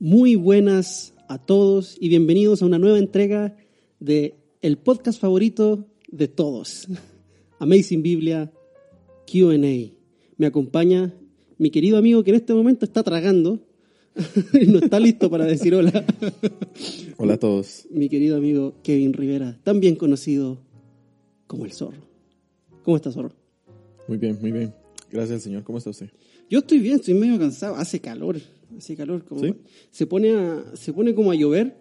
Muy buenas a todos y bienvenidos a una nueva entrega de el podcast favorito de todos, Amazing Biblia Q&A. Me acompaña mi querido amigo que en este momento está tragando y no está listo para decir hola. Hola a todos. Mi querido amigo Kevin Rivera, también conocido como el zorro. ¿Cómo está, zorro? Muy bien, muy bien. Gracias Señor. ¿Cómo está usted? Yo estoy bien, estoy medio cansado. Hace calor, hace calor. Como ¿Sí? se, pone a- se pone como a llover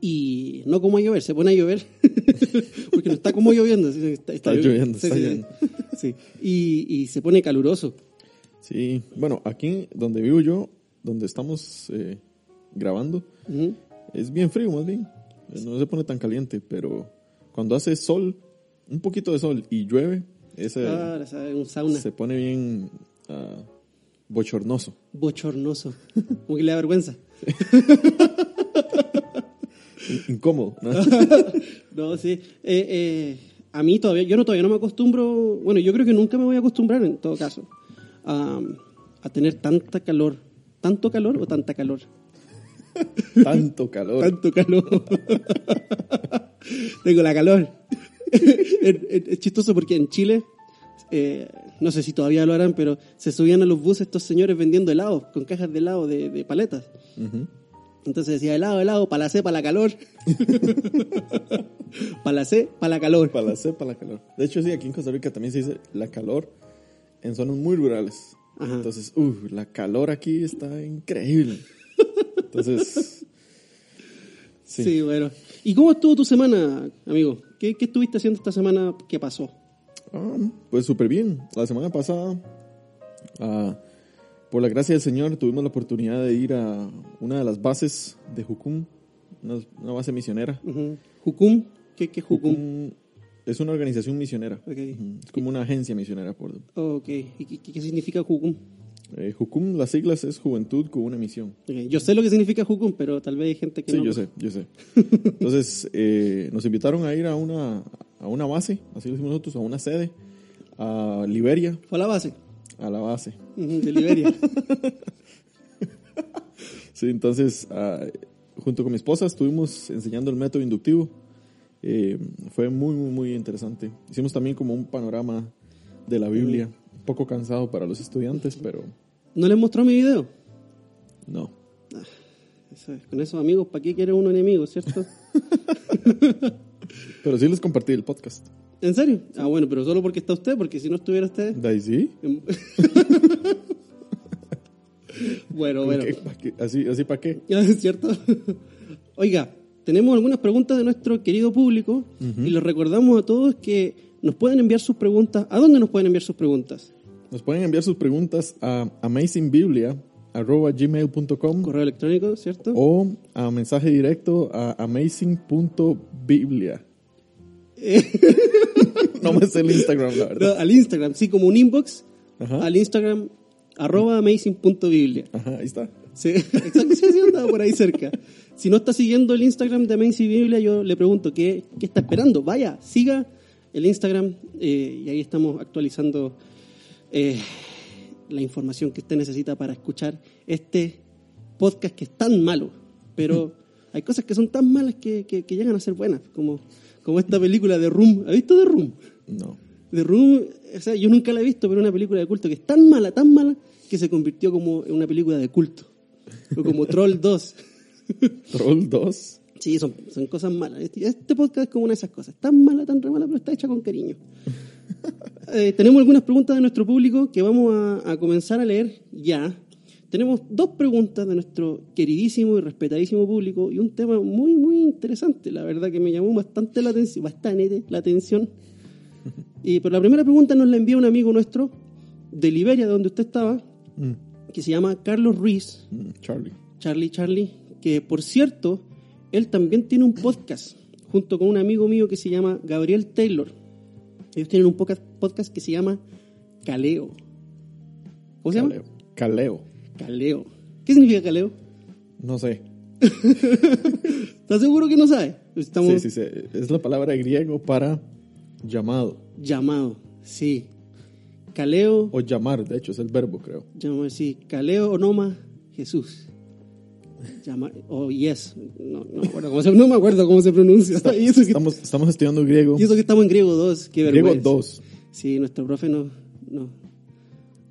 y no como a llover, se pone a llover porque no está como lloviendo. Está, Está lloviendo, sí, está sí, lloviendo. sí. Y, y se pone caluroso. Sí, bueno, aquí donde vivo yo, donde estamos eh, grabando, es bien frío más bien. Eh, No se pone tan caliente, pero cuando hace sol, un poquito de sol y llueve, ese Ah, un sauna se pone bien ah, bochornoso. bochornoso. Como que le da vergüenza. In- Incómodo. ¿no? No, sí. Eh, eh, a mí todavía, yo no todavía no me acostumbro, bueno, yo creo que nunca me voy a acostumbrar en todo caso a, a tener tanta calor. ¿Tanto calor o tanta calor? Tanto calor. Tanto calor. Tengo la calor. es, es- es chistoso porque en Chile, eh, no sé si todavía lo harán, pero se subían a los buses estos señores vendiendo helados, con cajas de helado de, de paletas. Ujú. Entonces decía helado, helado, para la C, para la calor. para la C, para la calor. Para la calor. De hecho, sí, aquí en Costa Rica también se dice la calor en zonas muy rurales. Ajá. Entonces, uff, la calor aquí está increíble. Entonces, Sí. sí. bueno. ¿Y cómo estuvo tu semana, amigo? ¿Qué, qué estuviste haciendo esta semana que pasó? Ah, pues súper bien. La semana pasada, ah, por la gracia del Señor, tuvimos la oportunidad de ir a una de las bases de Jucum, una, una base misionera. Ujú. ¿Jucum? ¿Qué, qué Jucum? Jucum es una organización misionera. Ok. Ujú. Es como una agencia misionera. Por, Ok. ¿Y qué, qué significa Jucum? eh, Jucum, las siglas es Juventud con una misión. Ok, Yo sé lo que significa Jucum, pero tal vez hay gente que Sí, no. yo sé, yo sé. Entonces, eh, nos invitaron a ir a una, a una base, así lo hicimos nosotros, a una sede, a Liberia, Fue a la base a la base. de Liberia. Sí, entonces, ah, junto con mi esposa estuvimos enseñando el método inductivo. Eh, fue muy, muy, muy interesante. Hicimos también como un panorama de la Biblia, un poco cansado para los estudiantes, pero ¿No les mostró mi video? no. Eso es, Con esos amigos, ¿para qué quiere uno enemigo, cierto? Pero sí les compartí el podcast. ¿En serio? Ah, bueno, pero solo porque está usted, porque si no estuviera usted... ¿De ahí sí? bueno, bueno. ¿Qué? ¿Pa' qué? ¿Así, así para qué? Ya, ¿Es cierto? Oiga, tenemos algunas preguntas de nuestro querido público y les recordamos a todos que nos pueden enviar sus preguntas. ¿A dónde nos pueden enviar sus preguntas? Nos pueden enviar sus preguntas a amazingbiblia.gmail.com Correo electrónico, ¿cierto? o a mensaje directo a amazing.biblia. no me sé el Instagram, la No, verdad. al Instagram, sí, como un inbox. Ajá. Al Instagram, arroba amazing.biblia. Ajá, ahí está. Sí, exacto, sí, sí, andaba por ahí cerca. Si no está siguiendo el Instagram de Amazing Biblia, yo le pregunto, ¿qué, qué está esperando? Vaya, siga el Instagram eh, y ahí estamos actualizando eh, la información que usted necesita para escuchar este podcast que es tan malo, pero hay cosas que son tan malas que, que- que llegan a ser buenas, como, como esta película de Room. ¿Ha visto de Room? No. The Room, o sea, yo nunca la he visto, pero es una película de culto que es tan mala, tan mala, que se convirtió como en una película de culto. O como Troll 2. Troll 2. Sí, son, son cosas malas. Este, este podcast es como una de esas cosas. Tan mala, tan re mala, pero está hecha con cariño. Eh, tenemos algunas preguntas de nuestro público que vamos a, a comenzar a leer ya. Tenemos dos preguntas de nuestro queridísimo y respetadísimo público y un tema muy, muy interesante. La verdad que me llamó bastante la atención, bastante la atención. Y, pero la primera pregunta nos la envía un amigo nuestro de Liberia, de donde usted estaba, Mm, que se llama Carlos Ruiz. mm, Charlie. Charlie Charlie, que por cierto, él también tiene un podcast junto con un amigo mío que se llama Gabriel Taylor. Ellos tienen un podcast, que se llama Caleo. ¿Cómo se llama? Caleo. Caleo. ¿Qué significa caleo? No sé. ¿Estás seguro que no sabes? Estamos Sí, sí, sí. Es la palabra griego para llamado. llamado, sí. Caleo, O llamar, de hecho, es el verbo, creo. llamado, sí. Caleo onoma Jesús. Llama, o yes, no, no, me acuerdo cómo se, no me acuerdo cómo se pronuncia. Y eso que, Estamos, estamos estudiando griego. y eso que estamos en griego 2, qué Griego vergüenza. 2. Sí, nuestro profe no, no,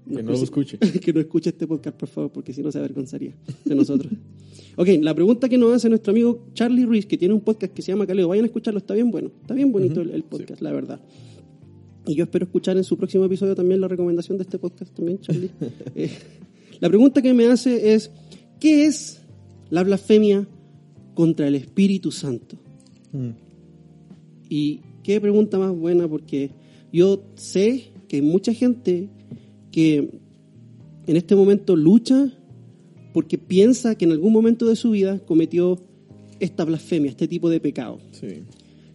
Que no lo escuche. que no escuche este podcast, por favor, porque si no se avergonzaría de nosotros. ok, la pregunta que nos hace nuestro amigo Charlie Ruiz, que tiene un podcast que se llama Caleo, vayan a escucharlo, está bien bueno, está bien bonito el, el podcast, la verdad. Y yo espero escuchar en su próximo episodio también la recomendación de este podcast también, Charlie. Eh, la pregunta que me hace es, ¿qué es la blasfemia contra el Espíritu Santo? Mm. Y qué pregunta más buena, porque yo sé que hay mucha gente que en este momento lucha porque piensa que en algún momento de su vida cometió esta blasfemia, este tipo de pecado. Sí.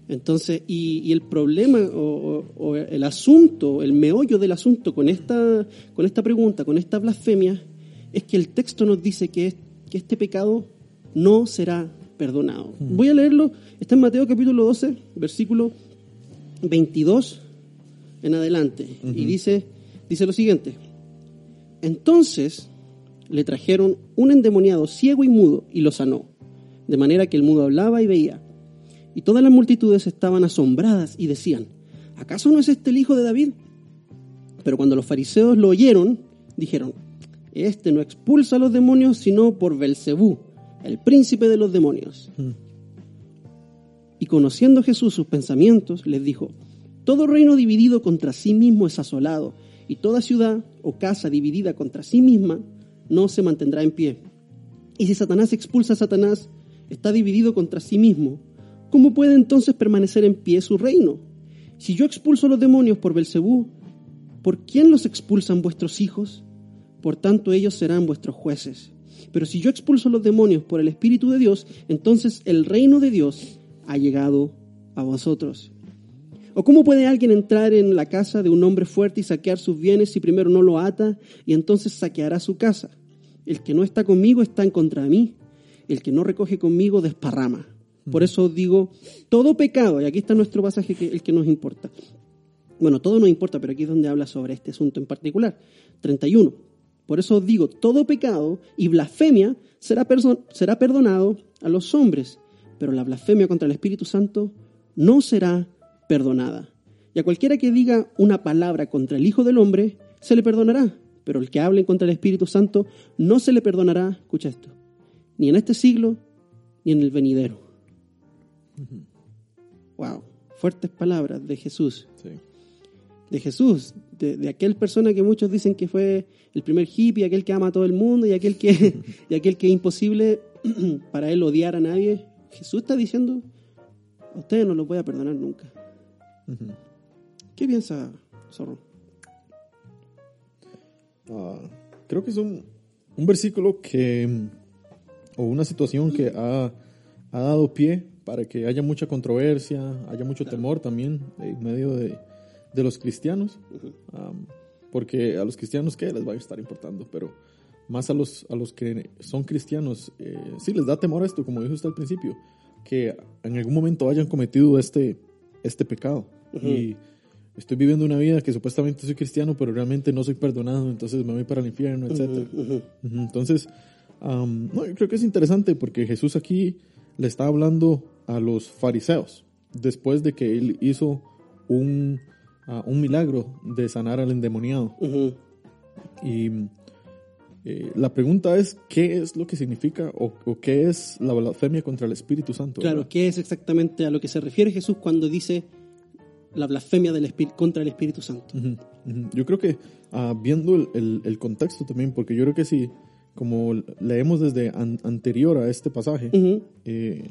Entonces, y, y el problema o, o- o el asunto, el meollo del asunto con esta, con esta pregunta, con esta blasfemia, es que el texto nos dice que, es- que este pecado no será perdonado. Voy a leerlo, está en Mateo capítulo 12, versículo 22 en adelante, y dice, dice lo siguiente. Entonces le trajeron un endemoniado ciego y mudo y lo sanó, de manera que el mudo hablaba y veía. Y todas las multitudes estaban asombradas y decían, ¿acaso no es este el hijo de David? Pero cuando los fariseos lo oyeron, dijeron, este no expulsa a los demonios sino por Belcebú, el príncipe de los demonios. Y conociendo Jesús sus pensamientos, les dijo, todo reino dividido contra sí mismo es asolado, y toda ciudad o casa dividida contra sí misma no se mantendrá en pie. Y si Satanás expulsa a Satanás, está dividido contra sí mismo, ¿cómo puede entonces permanecer en pie su reino? Si yo expulso los demonios por Belcebú, ¿por quién los expulsan vuestros hijos? Por tanto ellos serán vuestros jueces. Pero si yo expulso los demonios por el Espíritu de Dios, entonces el reino de Dios ha llegado a vosotros. ¿O cómo puede alguien entrar en la casa de un hombre fuerte y saquear sus bienes si primero no lo ata y entonces saqueará su casa? El que no está conmigo está en contra de mí. El que no recoge conmigo desparrama. Por eso digo, todo pecado, y aquí está nuestro pasaje, que, el que nos importa. Bueno, todo nos importa, pero aquí es donde habla sobre este asunto en particular. 31. Por eso digo, todo pecado y blasfemia será, será perdonado a los hombres, pero la blasfemia contra el Espíritu Santo no será perdonada. Y a cualquiera que diga una palabra contra el Hijo del Hombre, se le perdonará, pero el que hable contra el Espíritu Santo no se le perdonará, escucha esto, ni en este siglo, ni en el venidero. Wow, fuertes palabras de Jesús Sí. de Jesús, de, de aquel persona que muchos dicen que fue el primer hippie, aquel que ama a todo el mundo y aquel que, y aquel que es imposible para él odiar a nadie. Jesús está diciendo, a ustedes no los voy a perdonar nunca. ¿Qué piensa Zorro? Ah, creo que es un, un versículo que, o una situación que ha, ha dado pie para que haya mucha controversia, haya mucho temor también en medio de, de los cristianos, Am, porque a los cristianos, ¿qué les va a estar importando? Pero más a los, a los que son cristianos, eh, sí les da temor esto, como dijo usted al principio, que en algún momento hayan cometido este, este pecado. Y estoy viviendo una vida que supuestamente soy cristiano, pero realmente no soy perdonado, entonces me voy para el infierno, etc. Ujú, Entonces, am, no, yo creo que es interesante porque Jesús aquí le está hablando a los fariseos después de que él hizo un, ah, un milagro de sanar al endemoniado. Y eh, la pregunta es, ¿qué es lo que significa o, o qué es la blasfemia contra el Espíritu Santo? Claro. ¿qué es exactamente a lo que se refiere Jesús cuando dice la blasfemia del contra el Espíritu Santo? Yo creo que ah, viendo el, el- el contexto también, porque yo creo que si, como leemos desde an- anterior a este pasaje, eh,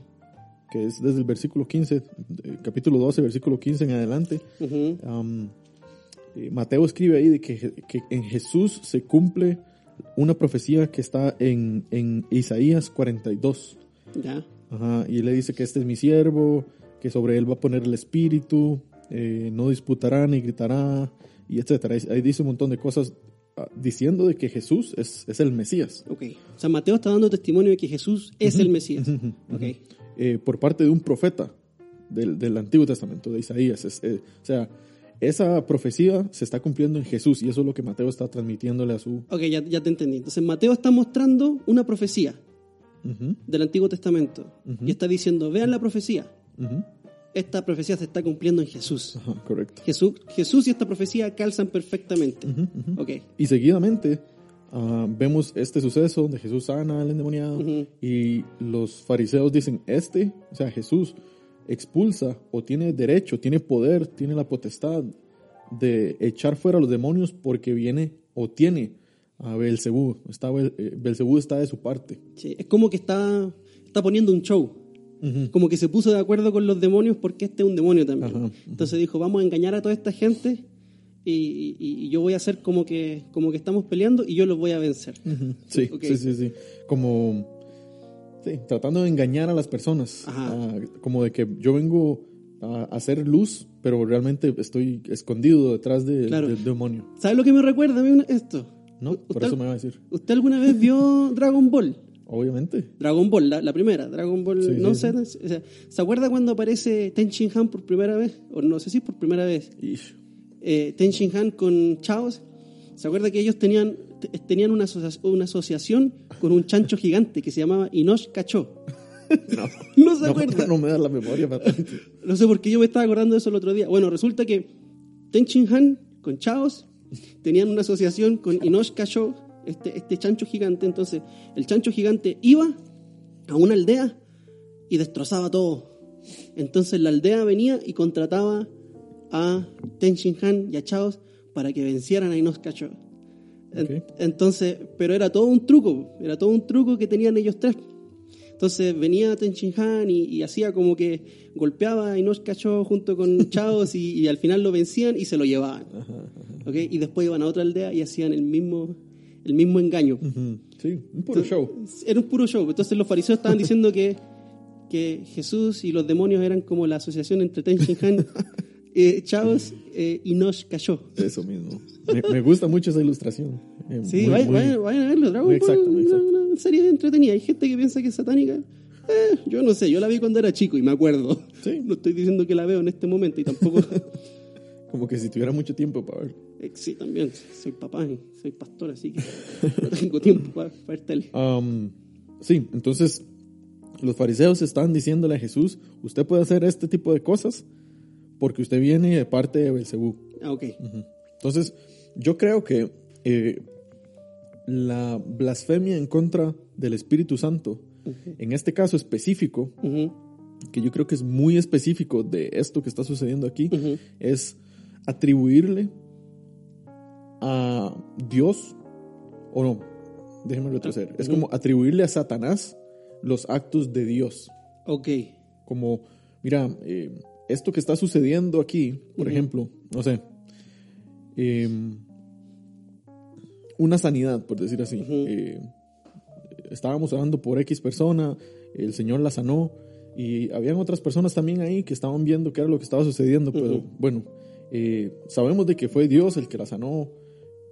que es desde el versículo 15, eh, capítulo 12, versículo 15 en adelante, eh, Mateo escribe ahí de que, que en Jesús se cumple una profecía que está en, en Isaías 42. Ya. Ajá, y él le dice que este es mi siervo, que sobre él va a poner el espíritu, eh, no disputará ni gritará, y etcétera. Ahí- dice un montón de cosas ah, diciendo de que Jesús es, es el Mesías. Ok. O sea, Mateo está dando testimonio de que Jesús es el Mesías. Ok. eh, por parte de un profeta del, del Antiguo Testamento, de Isaías. Es, eh, o sea, esa profecía se está cumpliendo en Jesús y eso es lo que Mateo está transmitiéndole a su... Ok, ya, ya te entendí. Entonces Mateo está mostrando una profecía del Antiguo Testamento y está diciendo, vean la profecía. Esta profecía se está cumpliendo en Jesús. Ajá, correcto. Jesús, Jesús y esta profecía calzan perfectamente. Ok. Y seguidamente ah, vemos este suceso donde Jesús sana al endemoniado y los fariseos dicen, este, o sea, Jesús expulsa o tiene derecho, tiene poder, tiene la potestad de echar fuera a los demonios porque viene o tiene a Belcebú. Está, eh, Belcebú está de su parte. Sí, es como que está, está poniendo un show. Como que se puso de acuerdo con los demonios porque este es un demonio también. Ajá. Entonces dijo, vamos a engañar a toda esta gente y, y- y yo voy a hacer como que, como que estamos peleando y yo los voy a vencer. Sí, Ok. sí, sí, sí. Como sí, tratando de engañar a las personas. Ajá. Ah, como de que yo vengo a hacer luz, pero realmente estoy escondido detrás de- Claro. del demonio. ¿Sabes lo que me recuerda a mí esto? ¿No? Por ¿Usted- eso me va a decir. ¿Usted alguna vez vio Dragon Ball? Obviamente. Dragon Ball, la, la primera, Dragon Ball, Sí, no sí, sé, o sea, ¿se acuerda cuando aparece Ten Shin Han por primera vez? O no sé si por primera vez. Ish. eh, Ten Shin Han con Chaos, ¿se acuerda que ellos tenían, te- tenían una, asocia- una asociación con un chancho gigante que se llamaba Inosh Kacho? No. ¿No se No, acuerda? no me da la memoria. No sé por qué yo me estaba acordando de eso el otro día. Bueno, resulta que Ten Shin Han con Chaos tenían una asociación con Inosh Kacho, este, este chancho gigante. Entonces, el chancho gigante iba a una aldea y destrozaba todo. Entonces, la aldea venía y contrataba a Ten Shin Han y a Chaos para que vencieran a. En- Ok. Entonces, pero era todo un truco, era todo un truco que tenían ellos tres. Entonces venía Ten Shin Han y, y hacía como que golpeaba a Inosh Kacho junto con Chaos y, y al final lo vencían y se lo llevaban. ¿ok? Y después iban a otra aldea y hacían el mismo, el mismo engaño. Ujú. Sí, un puro show. Era un puro show. Entonces los fariseos estaban diciendo que, que Jesús y los demonios eran como la asociación entre Ten Shin Han, eh, Chaos eh, y Inosh Kacho. Eso mismo. Me, me gusta mucho esa ilustración. Eh, Sí, muy- vayan, muy- vayan- vayan a verlo. Dragon exacto, Ball exacto. una serie entretenida. Hay gente que piensa que es satánica. Eh, yo no sé, yo la vi cuando era chico y me acuerdo. Sí. No estoy diciendo que la veo en este momento y tampoco. Como que si tuviera mucho tiempo para ver. Eh, sí, también. Soy papá y soy pastor, así que no tengo tiempo para, ver tele. Um, sí, entonces los fariseos están diciéndole a Jesús, usted puede hacer este tipo de cosas porque usted viene de parte de Belcebú. Ah, ok. Entonces, yo creo que eh, la blasfemia en contra del Espíritu Santo, en este caso específico, que yo creo que es muy específico de esto que está sucediendo aquí, es atribuirle a Dios, o no, déjenme retroceder, es como atribuirle a Satanás los actos de Dios. Ok. Como, mira, eh, esto que está sucediendo aquí, por ejemplo, no sé, eh, una sanidad, por decir así. Eh, estábamos orando por X persona, el Señor la sanó, y habían otras personas también ahí que estaban viendo qué era lo que estaba sucediendo, pero bueno, eh, sabemos de que fue Dios el que la sanó,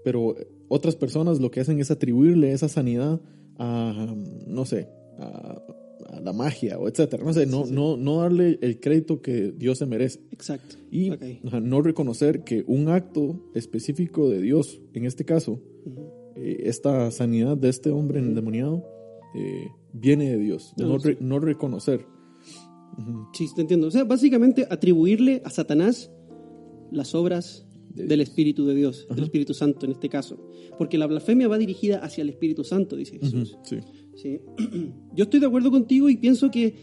pero otras personas lo que hacen es atribuirle esa sanidad a, no sé, a, a la magia o etcétera. No sé, no, Sí, sí. no, no darle el crédito que Dios se merece. Exacto. Y Ok. ajá, no reconocer que un acto específico de Dios, en este caso, Ujú. eh, esta sanidad de este hombre endemoniado, eh, viene de Dios. No, No, re- no reconocer. Ujú. Sí, te entiendo. O sea, básicamente atribuirle a Satanás las obras De del. Espíritu de Dios, del. Espíritu Santo en este caso. Porque la blasfemia va dirigida hacia el Espíritu Santo, dice Jesús. Sí. Sí. Yo estoy de acuerdo contigo y pienso que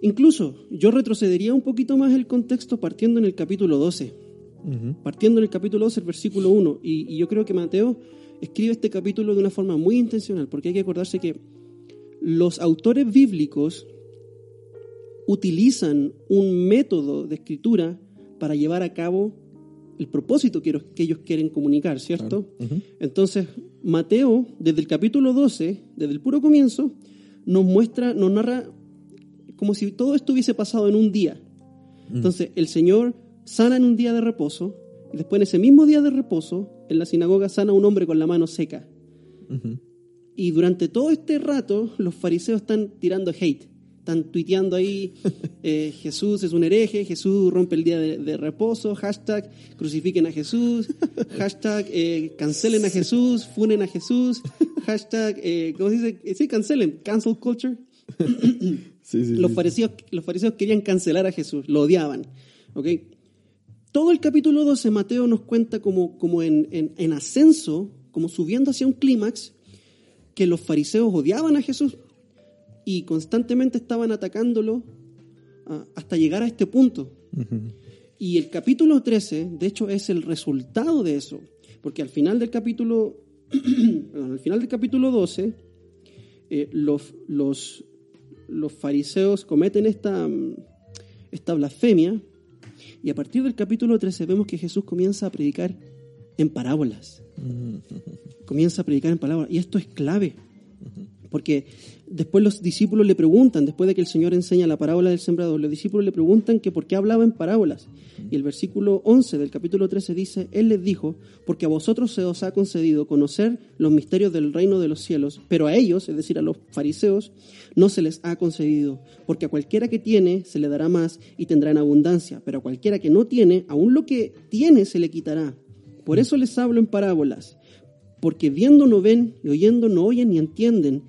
incluso yo retrocedería un poquito más el contexto partiendo en el capítulo 12. Ujú. Partiendo en el capítulo 12, el versículo 1. Y, y yo creo que Mateo escribe este capítulo de una forma muy intencional, porque hay que acordarse que los autores bíblicos utilizan un método de escritura para llevar a cabo el propósito que, que ellos quieren comunicar, ¿cierto? Entonces, Mateo, desde el capítulo 12, desde el puro comienzo, nos muestra, nos narra como si todo esto hubiese pasado en un día. Entonces, el Señor sana en un día de reposo, y después en ese mismo día de reposo, en la sinagoga sana a un hombre con la mano seca. Y durante todo este rato, los fariseos están tirando hate. Están tuiteando ahí, eh, Jesús es un hereje, Jesús rompe el día de, de reposo, hashtag crucifiquen a Jesús, hashtag eh, cancelen a Jesús, funen a Jesús, hashtag, eh, ¿cómo se dice? Sí, cancelen, cancel culture. Sí, sí, Los sí. fariseos, los fariseos querían cancelar a Jesús, lo odiaban. ¿ok? Todo el capítulo 12, Mateo nos cuenta como, como en, en- en ascenso, como subiendo hacia un clímax, que los fariseos odiaban a Jesús y constantemente estaban atacándolo ah, hasta llegar a este punto. Y el capítulo 13, de hecho, es el resultado de eso, porque al final del capítulo, al final del capítulo 12, eh, los, los, los fariseos cometen esta, mm, esta blasfemia y a partir del capítulo 13 vemos que Jesús comienza a predicar en parábolas. Comienza a predicar en parábolas y esto es clave. Porque después los discípulos le preguntan, después de que el Señor enseña la parábola del sembrador, los discípulos le preguntan que por qué hablaba en parábolas. Y el versículo 11 del capítulo 13 dice, Él les dijo, porque a vosotros se os ha concedido conocer los misterios del reino de los cielos, pero a ellos, es decir, a los fariseos, no se les ha concedido, porque a cualquiera que tiene se le dará más y tendrá en abundancia, pero a cualquiera que no tiene, aún lo que tiene se le quitará. Por eso les hablo en parábolas, porque viendo no ven y oyendo no oyen ni entienden.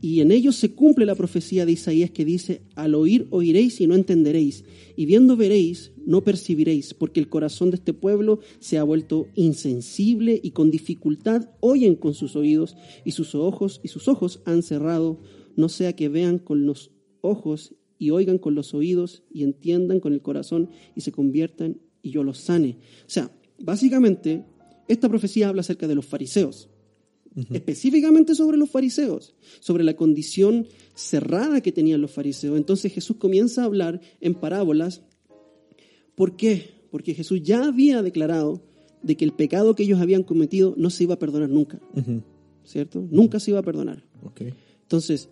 Y en ellos se cumple la profecía de Isaías que dice, al oír oiréis y no entenderéis, y viendo veréis, no percibiréis, porque el corazón de este pueblo se ha vuelto insensible y con dificultad oyen con sus oídos y sus ojos y sus ojos han cerrado, no sea que vean con los ojos y oigan con los oídos y entiendan con el corazón y se conviertan y yo los sane. O sea, básicamente esta profecía habla acerca de los fariseos específicamente sobre los fariseos, sobre la condición cerrada que tenían los fariseos. Entonces Jesús comienza a hablar en parábolas. ¿Por qué? Porque Jesús ya había declarado de que el pecado que ellos habían cometido no se iba a perdonar nunca. ¿cierto? Nunca se iba a perdonar. Entonces,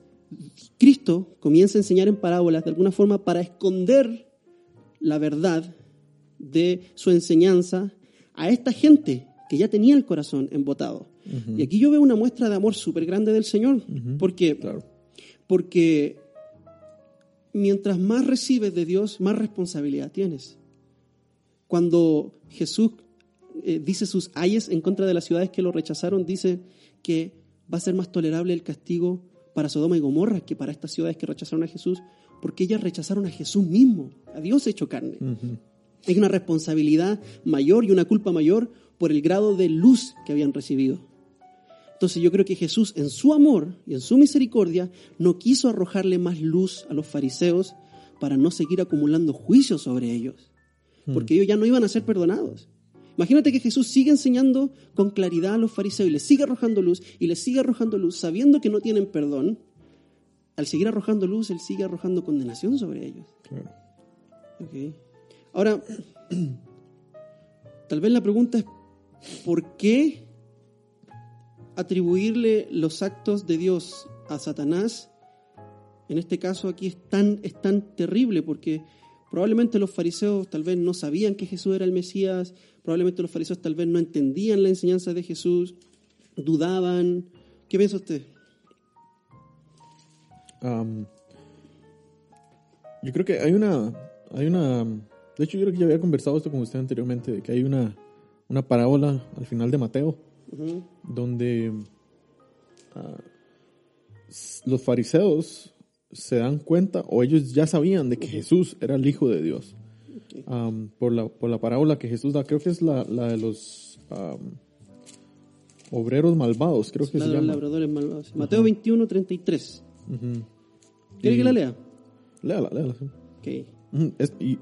Cristo comienza a enseñar en parábolas de alguna forma para esconder la verdad de su enseñanza a esta gente que ya tenía el corazón embotado. Y aquí yo veo una muestra de amor súper grande del Señor, porque, Claro. porque mientras más recibes de Dios, más responsabilidad tienes. Cuando Jesús eh, dice sus ayes en contra de las ciudades que lo rechazaron, dice que va a ser más tolerable el castigo para Sodoma y Gomorra que para estas ciudades que rechazaron a Jesús, porque ellas rechazaron a Jesús mismo, a Dios hecho carne. Hay una responsabilidad mayor y una culpa mayor por el grado de luz que habían recibido. Entonces yo creo que Jesús en su amor y en su misericordia no quiso arrojarle más luz a los fariseos para no seguir acumulando juicios sobre ellos, porque ellos ya no iban a ser perdonados. Imagínate que Jesús sigue enseñando con claridad a los fariseos y les sigue arrojando luz y les sigue arrojando luz sabiendo que no tienen perdón. Al seguir arrojando luz, Él sigue arrojando condenación sobre ellos. Claro. Ahora, tal vez la pregunta es, ¿por qué atribuirle los actos de Dios a Satanás? En este caso aquí es tan, es tan terrible porque probablemente los fariseos tal vez no sabían que Jesús era el Mesías, probablemente los fariseos tal vez no entendían la enseñanza de Jesús, dudaban. ¿Qué piensa usted? Yo creo que hay una, hay una, de hecho yo creo que ya había conversado esto con usted anteriormente, de que hay una, una parábola al final de Mateo, donde ah, los fariseos se dan cuenta, o ellos ya sabían de que Jesús era el Hijo de Dios, por, la, por la parábola que Jesús da, creo que es la, la de los obreros malvados, creo que La se de los llama. labradores malvados. Mateo 21, 33. Ujú. ¿Quiere Y- que la lea? Léala, léala. sí. Ok. Ujú, es- y,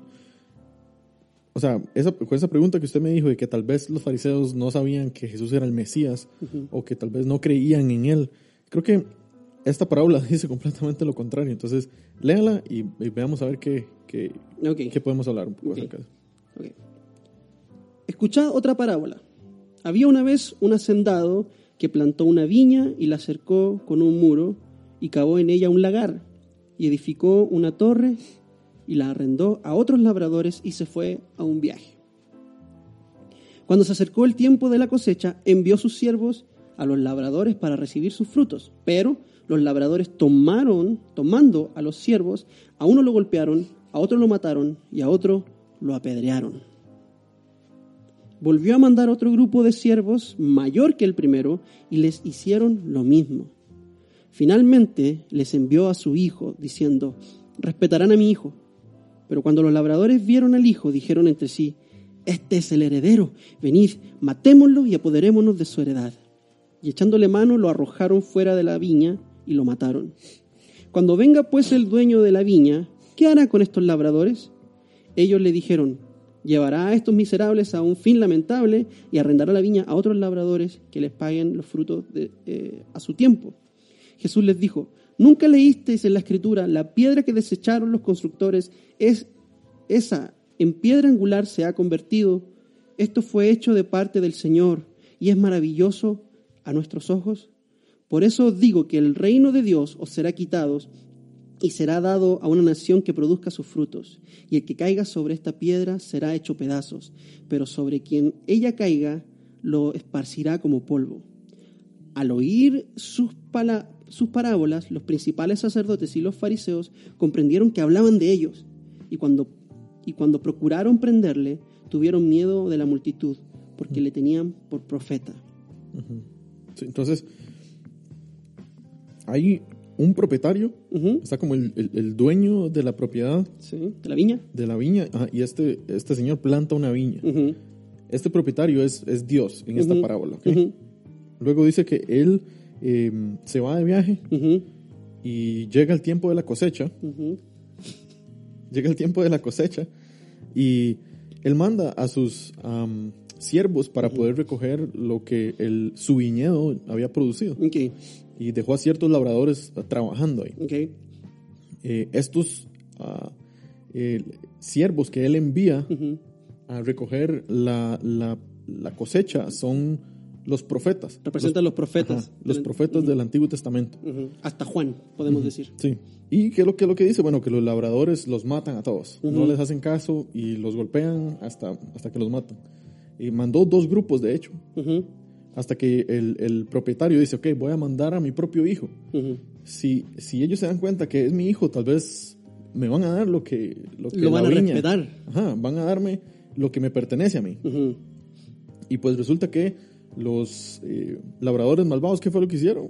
o sea, esa, con esa pregunta que usted me dijo de que tal vez los fariseos no sabían que Jesús era el Mesías o que tal vez no creían en él, creo que esta parábola dice completamente lo contrario. Entonces, léala y, y veamos a ver qué, qué, Ok. qué podemos hablar un poco Ok. acerca de eso. Ok. Escuchad otra parábola. Había una vez un hacendado que plantó una viña y la cercó con un muro y cavó en ella un lagar y edificó una torre y la arrendó a otros labradores y se fue a un viaje. Cuando se acercó el tiempo de la cosecha, envió sus siervos a los labradores para recibir sus frutos, pero los labradores tomaron, tomando a los siervos, a uno lo golpearon, a otro lo mataron y a otro lo apedrearon. Volvió a mandar otro grupo de siervos mayor que el primero y les hicieron lo mismo. Finalmente les envió a su hijo diciendo, respetarán a mi hijo. Pero cuando los labradores vieron al hijo, dijeron entre sí, este es el heredero, venid, matémoslo y apoderémonos de su heredad. Y echándole mano lo arrojaron fuera de la viña y lo mataron. Cuando venga pues el dueño de la viña, ¿qué hará con estos labradores? Ellos le dijeron, llevará a estos miserables a un fin lamentable y arrendará la viña a otros labradores que les paguen los frutos de, eh, a su tiempo. Jesús les dijo, ¿nunca leísteis en la escritura, la piedra que desecharon los constructores es esa, en piedra angular se ha convertido? Esto fue hecho de parte del Señor y es maravilloso a nuestros ojos. Por eso os digo que el reino de Dios os será quitado y será dado a una nación que produzca sus frutos. Y el que caiga sobre esta piedra será hecho pedazos, pero sobre quien ella caiga lo esparcirá como polvo. Al oír sus, sus parábolas, los principales sacerdotes y los fariseos comprendieron que hablaban de ellos, y cuando, y cuando procuraron prenderle, tuvieron miedo de la multitud, porque le tenían por profeta. entonces, hay un propietario, está como el, dueño de la propiedad. de la viña. De la viña, y este, este señor planta una viña. Este propietario es, es Dios en esta parábola. Luego dice que él em, se va de viaje y llega el tiempo de la cosecha. Llega el tiempo de la cosecha y él manda a sus siervos para poder recoger lo que el, su viñedo había producido. Y dejó a ciertos labradores trabajando ahí. Eh, estos uh, siervos que él envía a recoger la, la, cosecha son los profetas. Representan los, profetas. los profetas del Antiguo Testamento. Hasta Juan, podemos decir. Sí. ¿Y qué es, lo, que, lo que dice? Bueno, que los labradores los matan a todos. No les hacen caso y los golpean hasta, hasta que los matan. Y mandó dos grupos, de hecho hasta que el, propietario dice, ok, voy a mandar a mi propio hijo. si, si ellos se dan cuenta que es mi hijo, tal vez me van a dar lo que... Lo, que van a respetar. Ajá, van a darme lo que me pertenece a mí. Y pues resulta que los eh, labradores malvados, ¿qué fue lo que hicieron?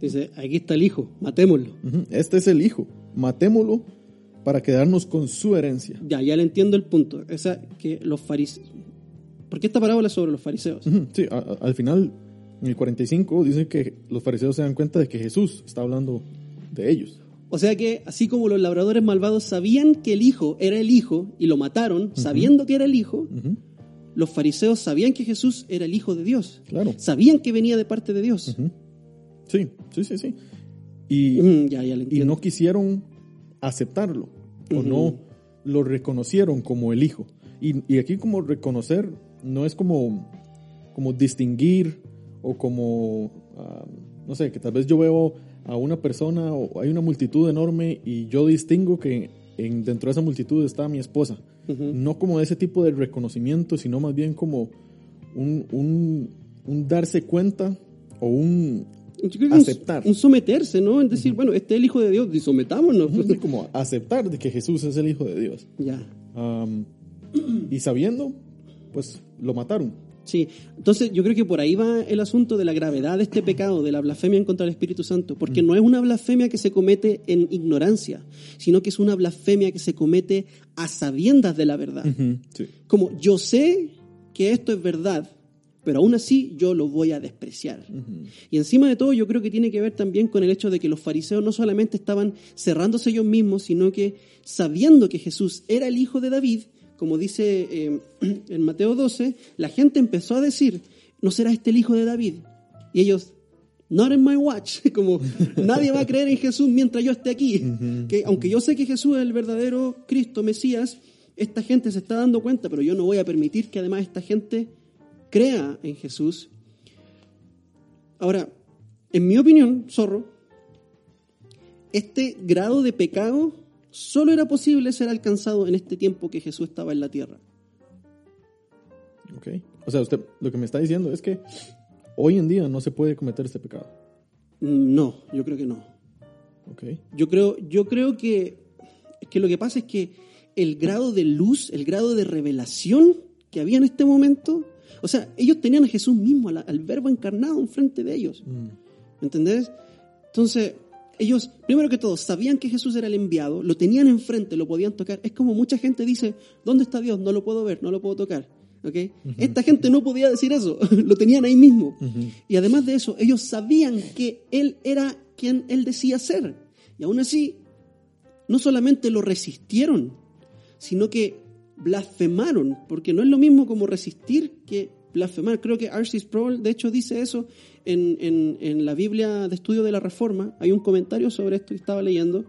Dice, aquí está el hijo, matémoslo. Este es el hijo, matémoslo para quedarnos con su herencia. Ya, ya le entiendo el punto. Esa que los fariseos, porque esta parábola es sobre los fariseos. Sí, al final, en el 45, dice que los fariseos se dan cuenta de que Jesús está hablando de ellos. O sea que, así como los labradores malvados sabían que el hijo era el hijo y lo mataron sabiendo que era el hijo, los fariseos sabían que Jesús era el hijo de Dios. Claro. Sabían que venía de parte de Dios. Sí, sí, sí, sí. Y, y no quisieron aceptarlo o no lo reconocieron como el hijo. Y, y, aquí como reconocer no es como, como distinguir o como, ah, no sé, que tal vez yo veo a una persona o hay una multitud enorme y yo distingo que en, dentro de esa multitud está mi esposa. No como ese tipo de reconocimiento, sino más bien como un, un, darse cuenta o un aceptar. Un, someterse, ¿no? Es decir, bueno, este es el Hijo de Dios y sometámonos. como aceptar de que Jesús es el Hijo de Dios. Ya. y sabiendo pues lo mataron. Sí, entonces yo creo que por ahí va el asunto de la gravedad de este pecado, de la blasfemia en contra del Espíritu Santo, porque mm. no es una blasfemia que se comete en ignorancia, sino que es una blasfemia que se comete a sabiendas de la verdad. Como yo sé que esto es verdad, pero aún así yo lo voy a despreciar. Y encima de todo yo creo que tiene que ver también con el hecho de que los fariseos no solamente estaban cerrándose ellos mismos, sino que sabiendo que Jesús era el hijo de David, como dice eh, en Mateo 12, la gente empezó a decir, ¿no será este el hijo de David? Y ellos, not in my watch, como nadie va a creer en Jesús mientras yo esté aquí. Que aunque yo sé que Jesús es el verdadero Cristo, Mesías, esta gente se está dando cuenta, pero yo no voy a permitir que además esta gente crea en Jesús. Ahora, en mi opinión, zorro, este grado de pecado solo era posible ser alcanzado en este tiempo que Jesús estaba en la tierra. Ok. O sea, usted lo que me está diciendo es que hoy en día no se puede cometer este pecado. No, yo creo que no. Ok. Yo creo, yo creo que, que lo que pasa es que el grado de luz, el grado de revelación que había en este momento O sea, ellos tenían a Jesús mismo, al, al verbo encarnado enfrente de ellos. Mm. ¿Entendés? Entonces, ellos, primero que todo, sabían que Jesús era el enviado, lo tenían enfrente, lo podían tocar. Es como mucha gente dice, ¿dónde está Dios? No lo puedo ver, no lo puedo tocar. ¿Ok? Esta gente no podía decir eso, lo tenían ahí mismo. Y además de eso, ellos sabían que Él era quien Él decía ser. Y aún así, no solamente lo resistieron, sino que blasfemaron, porque no es lo mismo como resistir que blasfemar. Creo que R.C. Sproul, de hecho, dice eso en, en- en la Biblia de Estudio de la Reforma. Hay un comentario sobre esto que estaba leyendo,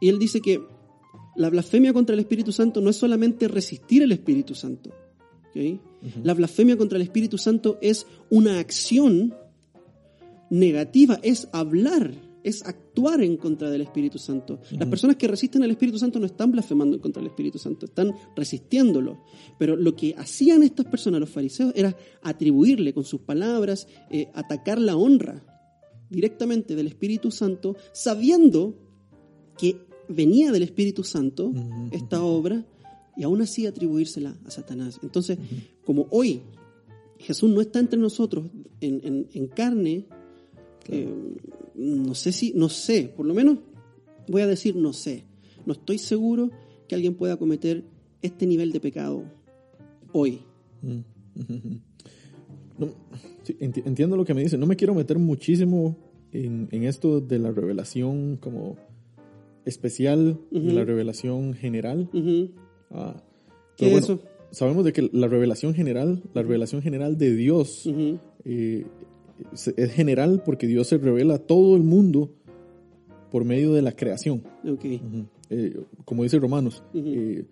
y él dice que la blasfemia contra el Espíritu Santo no es solamente resistir el Espíritu Santo. La blasfemia contra el Espíritu Santo es una acción negativa, es hablar, es actuar en contra del Espíritu Santo. Las personas que resisten al Espíritu Santo no están blasfemando en contra del Espíritu Santo, están resistiéndolo. Pero lo que hacían estas personas, los fariseos, era atribuirle con sus palabras, eh, atacar la honra directamente del Espíritu Santo, sabiendo que venía del Espíritu Santo esta obra y aún así atribuírsela a Satanás. Entonces, como hoy Jesús no está entre nosotros en, en- en carne, eh, no sé si, no sé, por lo menos voy a decir no sé. No estoy seguro que alguien pueda cometer este nivel de pecado hoy. No, enti- entiendo lo que me dice. No me quiero meter muchísimo en, en esto de la revelación como especial y la revelación general. Ah, ¿Qué pero es bueno, eso? Sabemos de que la revelación general, la revelación general de Dios eh, es general porque Dios se revela a todo el mundo por medio de la creación. Eh, como dice Romanos, eh,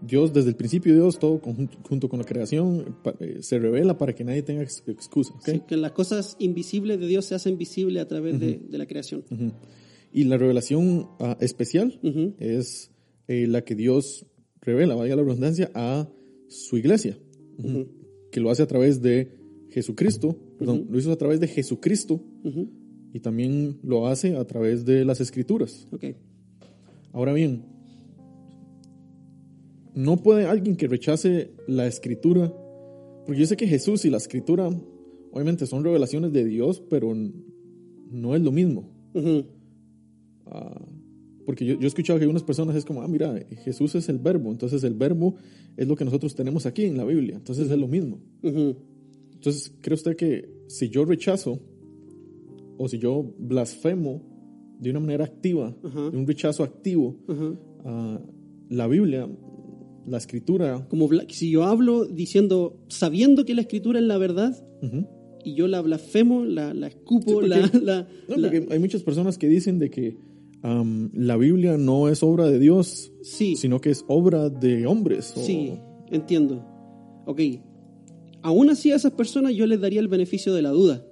Dios desde el principio de Dios, todo junto con la creación, eh, se revela para que nadie tenga ex- excusa. que las cosas invisibles de Dios se hacen visibles a través de, de la creación. Y la revelación ah, especial es la que Dios revela, vaya la redundancia, a su iglesia, que lo hace a través de Jesucristo, perdón, lo hizo a través de Jesucristo y también lo hace a través de las escrituras. Ok. Ahora bien, no puede alguien que rechace la escritura, porque yo sé que Jesús y la escritura obviamente son revelaciones de Dios, pero no es lo mismo. Ah, porque yo, yo he escuchado que algunas personas es como, ah, mira, Jesús es el verbo, entonces el verbo es lo que nosotros tenemos aquí en la Biblia, entonces es lo mismo. Ujú. Entonces, ¿cree usted que si yo rechazo o si yo blasfemo de una manera activa, Ajá. de un rechazo activo, Ajá. a la Biblia, la escritura, Como si yo hablo diciendo, sabiendo que la escritura es la verdad, ujú. y yo la blasfemo, la, la escupo, Sí, porque- la, la- No, la- porque hay muchas personas que dicen de que am, la Biblia no es obra de Dios, Sí, sino que es obra de hombres. o- sí, entiendo. Ok. Aún así a esas personas yo les daría el beneficio de la duda,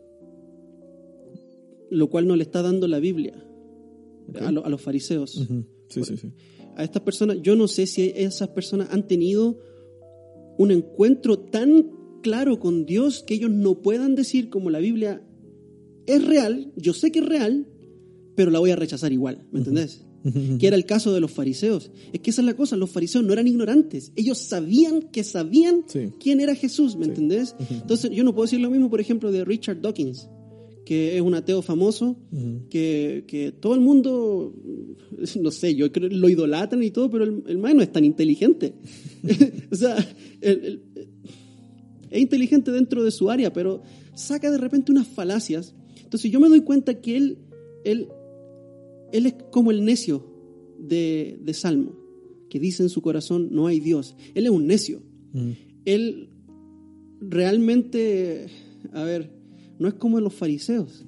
lo cual no le está dando la Biblia a, lo- a los fariseos. Sí, sí, sí. a estas personas, yo no sé si esas personas han tenido un encuentro tan claro con Dios que ellos no puedan decir como la Biblia es real, yo sé que es real, pero la voy a rechazar igual, ¿me entendés? Que era el caso de los fariseos. Es que esa es la cosa, los fariseos no eran ignorantes, ellos sabían que sabían Sí. quién era Jesús, ¿me entendés? Entonces yo no puedo decir lo mismo, por ejemplo, de Richard Dawkins, que es un ateo famoso, que, que todo el mundo, no sé, yo creo lo idolatran y todo, pero el, el man no es tan inteligente. o sea, el- el- es inteligente dentro de su área, pero saca de repente unas falacias. Entonces yo me doy cuenta que él, él, él es como el necio de, de Salmo, que dice en su corazón, no hay Dios. Él es un necio. Ujú. Él realmente, a ver, no es como los fariseos.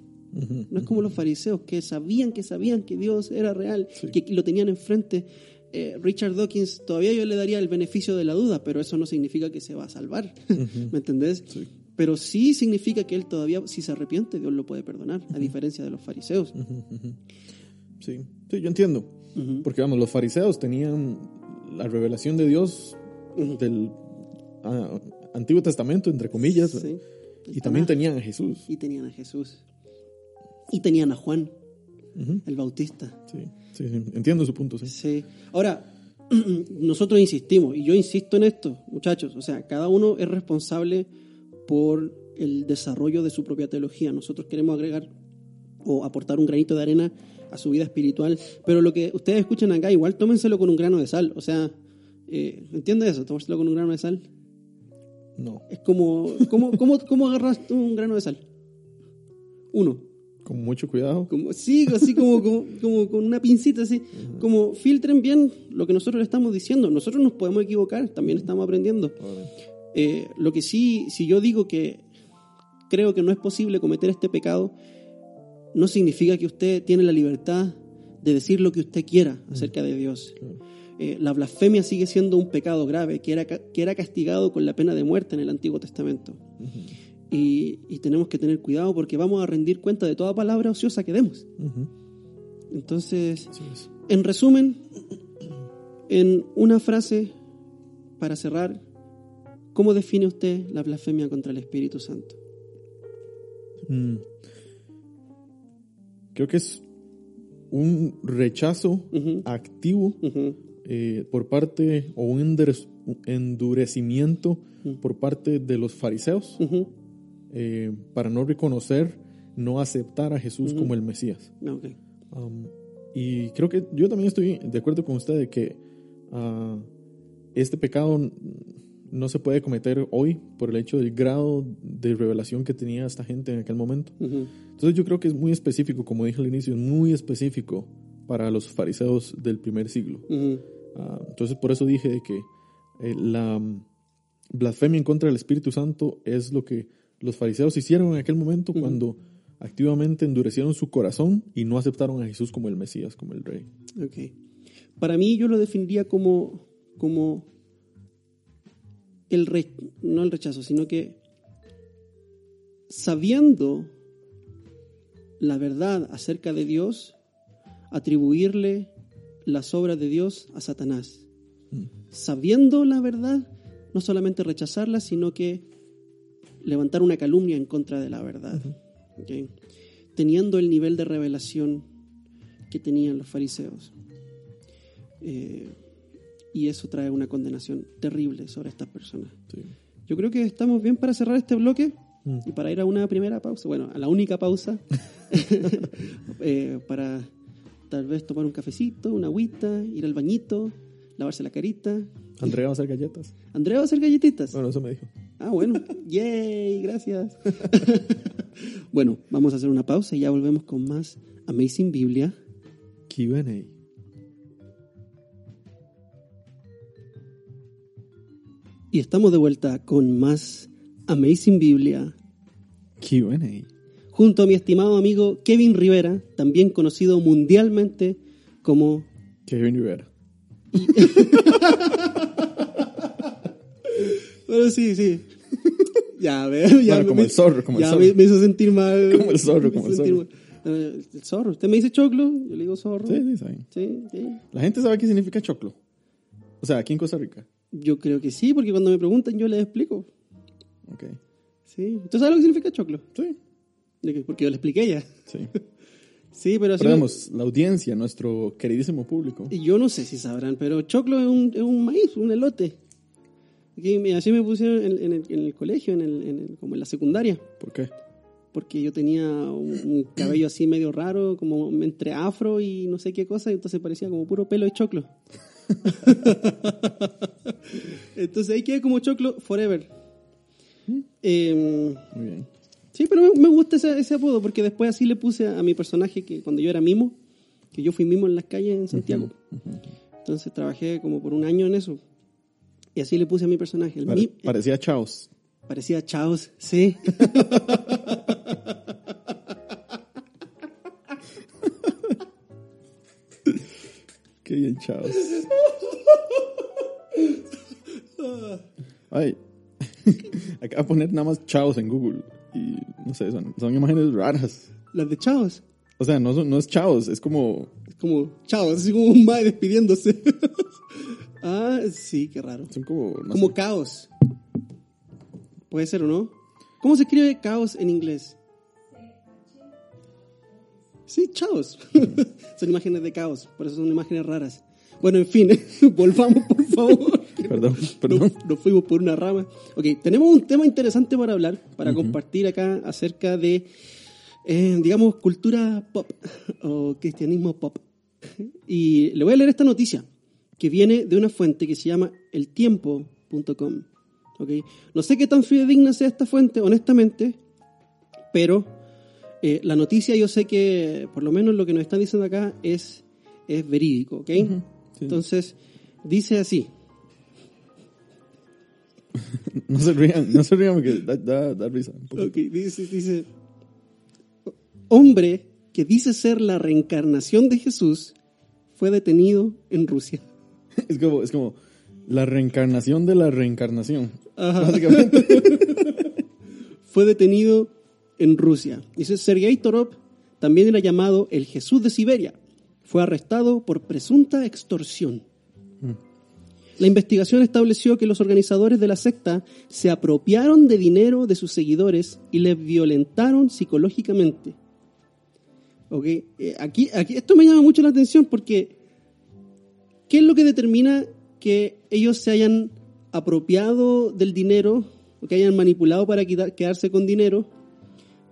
No es como los fariseos que sabían que sabían que Dios era real, Sí. que lo tenían enfrente. Eh, Richard Dawkins todavía yo le daría el beneficio de la duda, pero eso no significa que se va a salvar. ¿Me entendés? Sí. Pero sí significa que él todavía, si se arrepiente, Dios lo puede perdonar, a diferencia de los fariseos. Sí. Sí, yo entiendo. Porque, vamos, los fariseos tenían la revelación de Dios del ah, Antiguo Testamento, entre comillas, Sí. y también tenían a Jesús. Y tenían a Jesús. Y tenían a Juan, el Bautista. Sí, sí, sí, entiendo su punto, sí. Sí. Ahora, nosotros insistimos, y yo insisto en esto, muchachos, o sea, cada uno es responsable por el desarrollo de su propia teología. Nosotros queremos agregar o aportar un granito de arena a su vida espiritual, pero lo que ustedes escuchan acá, igual tómenselo con un grano de sal, o sea, eh, ¿entiendes eso? Tomárselo con un grano de sal. No. Es como, ¿cómo, cómo, cómo agarras tú un grano de sal? Uno. Con mucho cuidado. Como, sí, así como, como, como con una pincita, así. Como filtren bien lo que nosotros le estamos diciendo. Nosotros nos podemos equivocar, también estamos aprendiendo. Eh, lo que sí, si yo digo que creo que no es posible cometer este pecado, no significa que usted tiene la libertad de decir lo que usted quiera acerca de Dios. Eh, la blasfemia sigue siendo un pecado grave que era, que era castigado con la pena de muerte en el Antiguo Testamento. y, y tenemos que tener cuidado porque vamos a rendir cuenta de toda palabra ociosa que demos. Entonces, en resumen, en una frase para cerrar, ¿cómo define usted la blasfemia contra el Espíritu Santo? Mm. Creo que es un rechazo activo eh, por parte o un endure- un endurecimiento por parte de los fariseos eh, para no reconocer, no aceptar a Jesús como el Mesías. Um, y creo que yo también estoy de acuerdo con usted de que ah, este pecado no se puede cometer hoy por el hecho del grado de revelación que tenía esta gente en aquel momento. Ujú, Entonces yo creo que es muy específico, como dije al inicio, es muy específico para los fariseos del primer siglo. ujú, Ah, entonces por eso dije de que eh, la mm, blasfemia en contra del Espíritu Santo es lo que los fariseos hicieron en aquel momento Ujú. cuando activamente endurecieron su corazón y no aceptaron a Jesús como el Mesías, como el Rey. ok. Para mí yo lo definiría como, como el re- no el rechazo, sino que sabiendo la verdad acerca de Dios, atribuirle las obras de Dios a Satanás. Mm. Sabiendo la verdad, no solamente rechazarla, sino que levantar una calumnia en contra de la verdad. Teniendo el nivel de revelación que tenían los fariseos. Eh, y eso trae una condenación terrible sobre estas personas. Sí. Yo creo que estamos bien para cerrar este bloque Mm. y para ir a una primera pausa, bueno, a la única pausa, eh, para tal vez tomar un cafecito, una agüita, ir al bañito, lavarse la carita. Andrea va a hacer galletas. Andrea va a hacer galletitas. Bueno, eso me dijo. Ah, bueno. Yay, gracias. bueno, vamos a hacer una pausa y ya volvemos con más Amazing Biblia. Q&A. Y estamos de vuelta con más Amazing Biblia Q&A. junto a mi estimado amigo Kevin Rivera, también conocido mundialmente como... Kevin Rivera. Bueno, sí, sí. Ya, veo, ya Bueno, como me- el zorro, como el ya zorro. Me, me hizo sentir mal. Como el zorro, como el zorro. el zorro. Usted me dice choclo, yo le digo zorro. Sí, sí, saben. Sí, sí. La gente sabe qué significa choclo. O sea, aquí en Costa Rica. Yo creo que sí, porque cuando me preguntan yo les explico. Ok. Sí. ¿Tú sabes lo que significa choclo? Sí, Porque yo le expliqué ya. sí. Sí, pero así... Pero digamos, la audiencia, nuestro queridísimo público. Y yo no sé si sabrán, pero choclo es un, es un maíz, un elote. Y así me pusieron en, en el, en el colegio, en el, en el- como en la secundaria, ¿Por qué? porque yo tenía un, un cabello así medio raro, como entre afro y no sé qué cosa, y entonces parecía como puro pelo de choclo. entonces ahí quedé como choclo forever. Em, Muy bien. Sí, pero me, me gusta ese, ese apodo porque después así le puse a, mi personaje que cuando yo era mimo, que yo fui mimo en las calles en Santiago. Entonces trabajé como por un año en eso. Y así le puse a mi personaje. El Pare- parecía Chaos. parecía Chaos, sí. Qué bien Chaos. Ay. Acá voy a poner nada más Chaos en Google. Y no sé, son, son imágenes raras. Las de Chaos. O sea, no, son- no es Chaos, es como. Es como Chaos, así como un mae despidiéndose. ah, sí, qué raro. Son como. no como sé. caos. Puede ser o no. ¿Cómo se escribe caos en inglés? Sí, chaos. son imágenes de caos, por eso son imágenes raras. Bueno, en fin, volvamos por favor. Perdón, perdón. Nos, nos fuimos por una rama. Ok, tenemos un tema interesante para hablar, para compartir acá acerca de, eh, digamos, cultura pop o cristianismo pop. Y le voy a leer esta noticia que viene de una fuente que se llama eltiempo.com. ¿ok? No sé qué tan fidedigna sea esta fuente, honestamente, pero eh, la noticia yo sé que, por lo menos lo que nos están diciendo acá, es, es verídico. ¿ok? sí. Entonces, dice así. No se rían, no se rían porque da, da, da risa. Ok, dice, dice, hombre que dice ser la reencarnación de Jesús fue detenido en Rusia. Es como, es como la reencarnación de la reencarnación. Ajá. Básicamente. Fue detenido en Rusia. Dice, Sergei Torov también era llamado el Jesús de Siberia. Fue arrestado por presunta extorsión. La investigación estableció que los organizadores de la secta se apropiaron de dinero de sus seguidores y les violentaron psicológicamente. Ok, eh, aquí, aquí, esto me llama mucho la atención porque ¿qué es lo que determina que ellos se hayan apropiado del dinero o que hayan manipulado para quedarse con dinero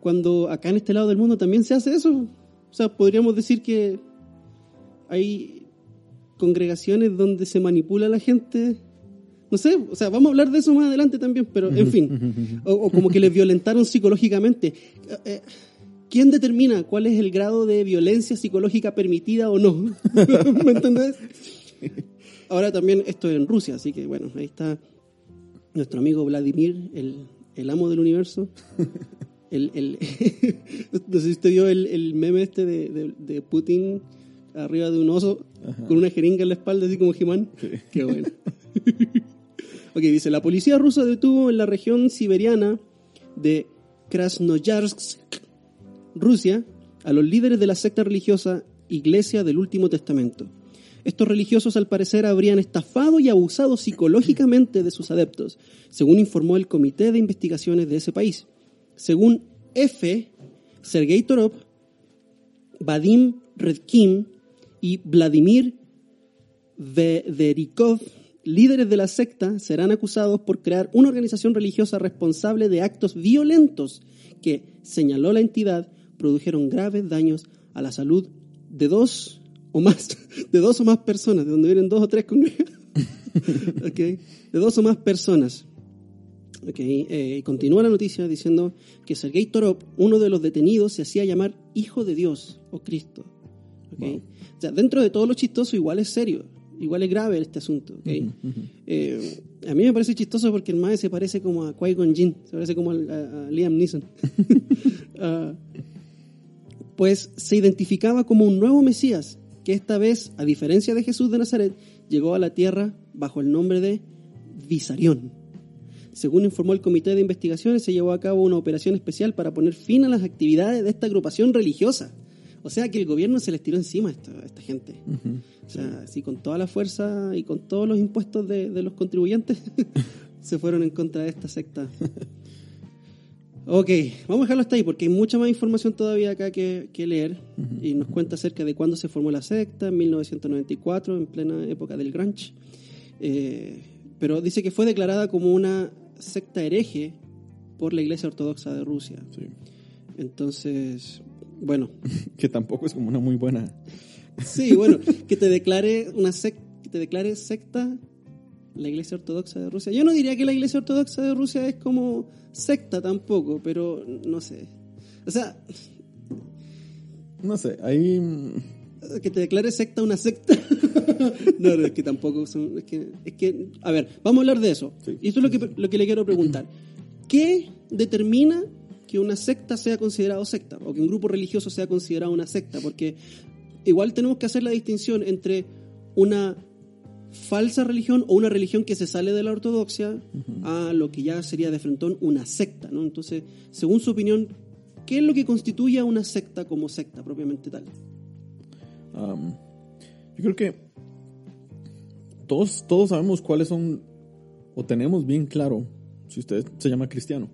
cuando acá en este lado del mundo también se hace eso? O sea, podríamos decir que hay congregaciones donde se manipula a la gente. No sé, o sea, vamos a hablar de eso más adelante también, pero en fin. O, o como que les violentaron psicológicamente. Eh, eh, ¿Quién determina cuál es el grado de violencia psicológica permitida o no? ¿Me entendés? Ahora también esto es en Rusia, así que bueno, ahí está nuestro amigo Vladimir, el, el amo del universo. El, el- no sé si usted vio el, el meme este de, de- de Putin arriba de un oso con una jeringa en la espalda, así como Jimán. Qué bueno. ok, dice, la policía rusa detuvo en la región siberiana de Krasnoyarsk, Rusia, a los líderes de la secta religiosa Iglesia del Último Testamento. Estos religiosos al parecer habrían estafado y abusado psicológicamente de sus adeptos, según informó el Comité de Investigaciones de ese país. Según F, Sergei Torov, Vadim Redkin y Vladimir Vederikov, líderes de la secta, serán acusados por crear una organización religiosa responsable de actos violentos que, señaló la entidad, produjeron graves daños a la salud de dos o más, de dos o más personas, de donde vienen dos o tres congregados. Ok, De dos o más personas. Ok, eh, continúa la noticia diciendo que Sergei Torov, uno de los detenidos, se hacía llamar Hijo de Dios o Cristo. Ok. Wow. O sea, dentro de todo lo chistoso, igual es serio, igual es grave este asunto. ok. Eh, a mí me parece chistoso porque el mae se parece como a Qui-Gon Jinn, se parece como al- a, a Liam Neeson. Ah, pues se identificaba como un nuevo Mesías, que esta vez, a diferencia de Jesús de Nazaret, llegó a la tierra bajo el nombre de Visarión. Según informó el Comité de Investigaciones, se llevó a cabo una operación especial para poner fin a las actividades de esta agrupación religiosa. O sea que el gobierno se les tiró encima a esta, a esta gente. O sea, así con toda la fuerza y con todos los impuestos de, de los contribuyentes, se fueron en contra de esta secta. Ok, vamos a dejarlo hasta ahí porque hay mucha más información todavía acá que, que leer y nos cuenta acerca de cuándo se formó la secta, en 1994, en plena época del grunge. Eh, pero dice que fue declarada como una secta hereje por la Iglesia Ortodoxa de Rusia. Sí. Entonces, bueno, Que tampoco es como una muy buena. sí, bueno, que te declare una sec- que te declare secta la Iglesia Ortodoxa de Rusia. Yo no diría que la Iglesia Ortodoxa de Rusia es como secta tampoco, pero no sé. O sea, No sé, ahí. Que te declare secta una secta. no, no, es que tampoco son. Es que, es que, a ver, vamos a hablar de eso. Sí. Y esto es lo que, lo que le quiero preguntar. ¿Qué determina que una secta sea considerado secta? O que un grupo religioso sea considerado una secta? Porque igual tenemos que hacer la distinción entre una falsa religión o una religión que se sale de la ortodoxia a lo que ya sería de frentón una secta, ¿no? Entonces, según su opinión, ¿qué es lo que constituye a una secta como secta propiamente tal? Um, yo creo que todos, todos sabemos cuáles son, o tenemos bien claro, si usted se llama cristiano,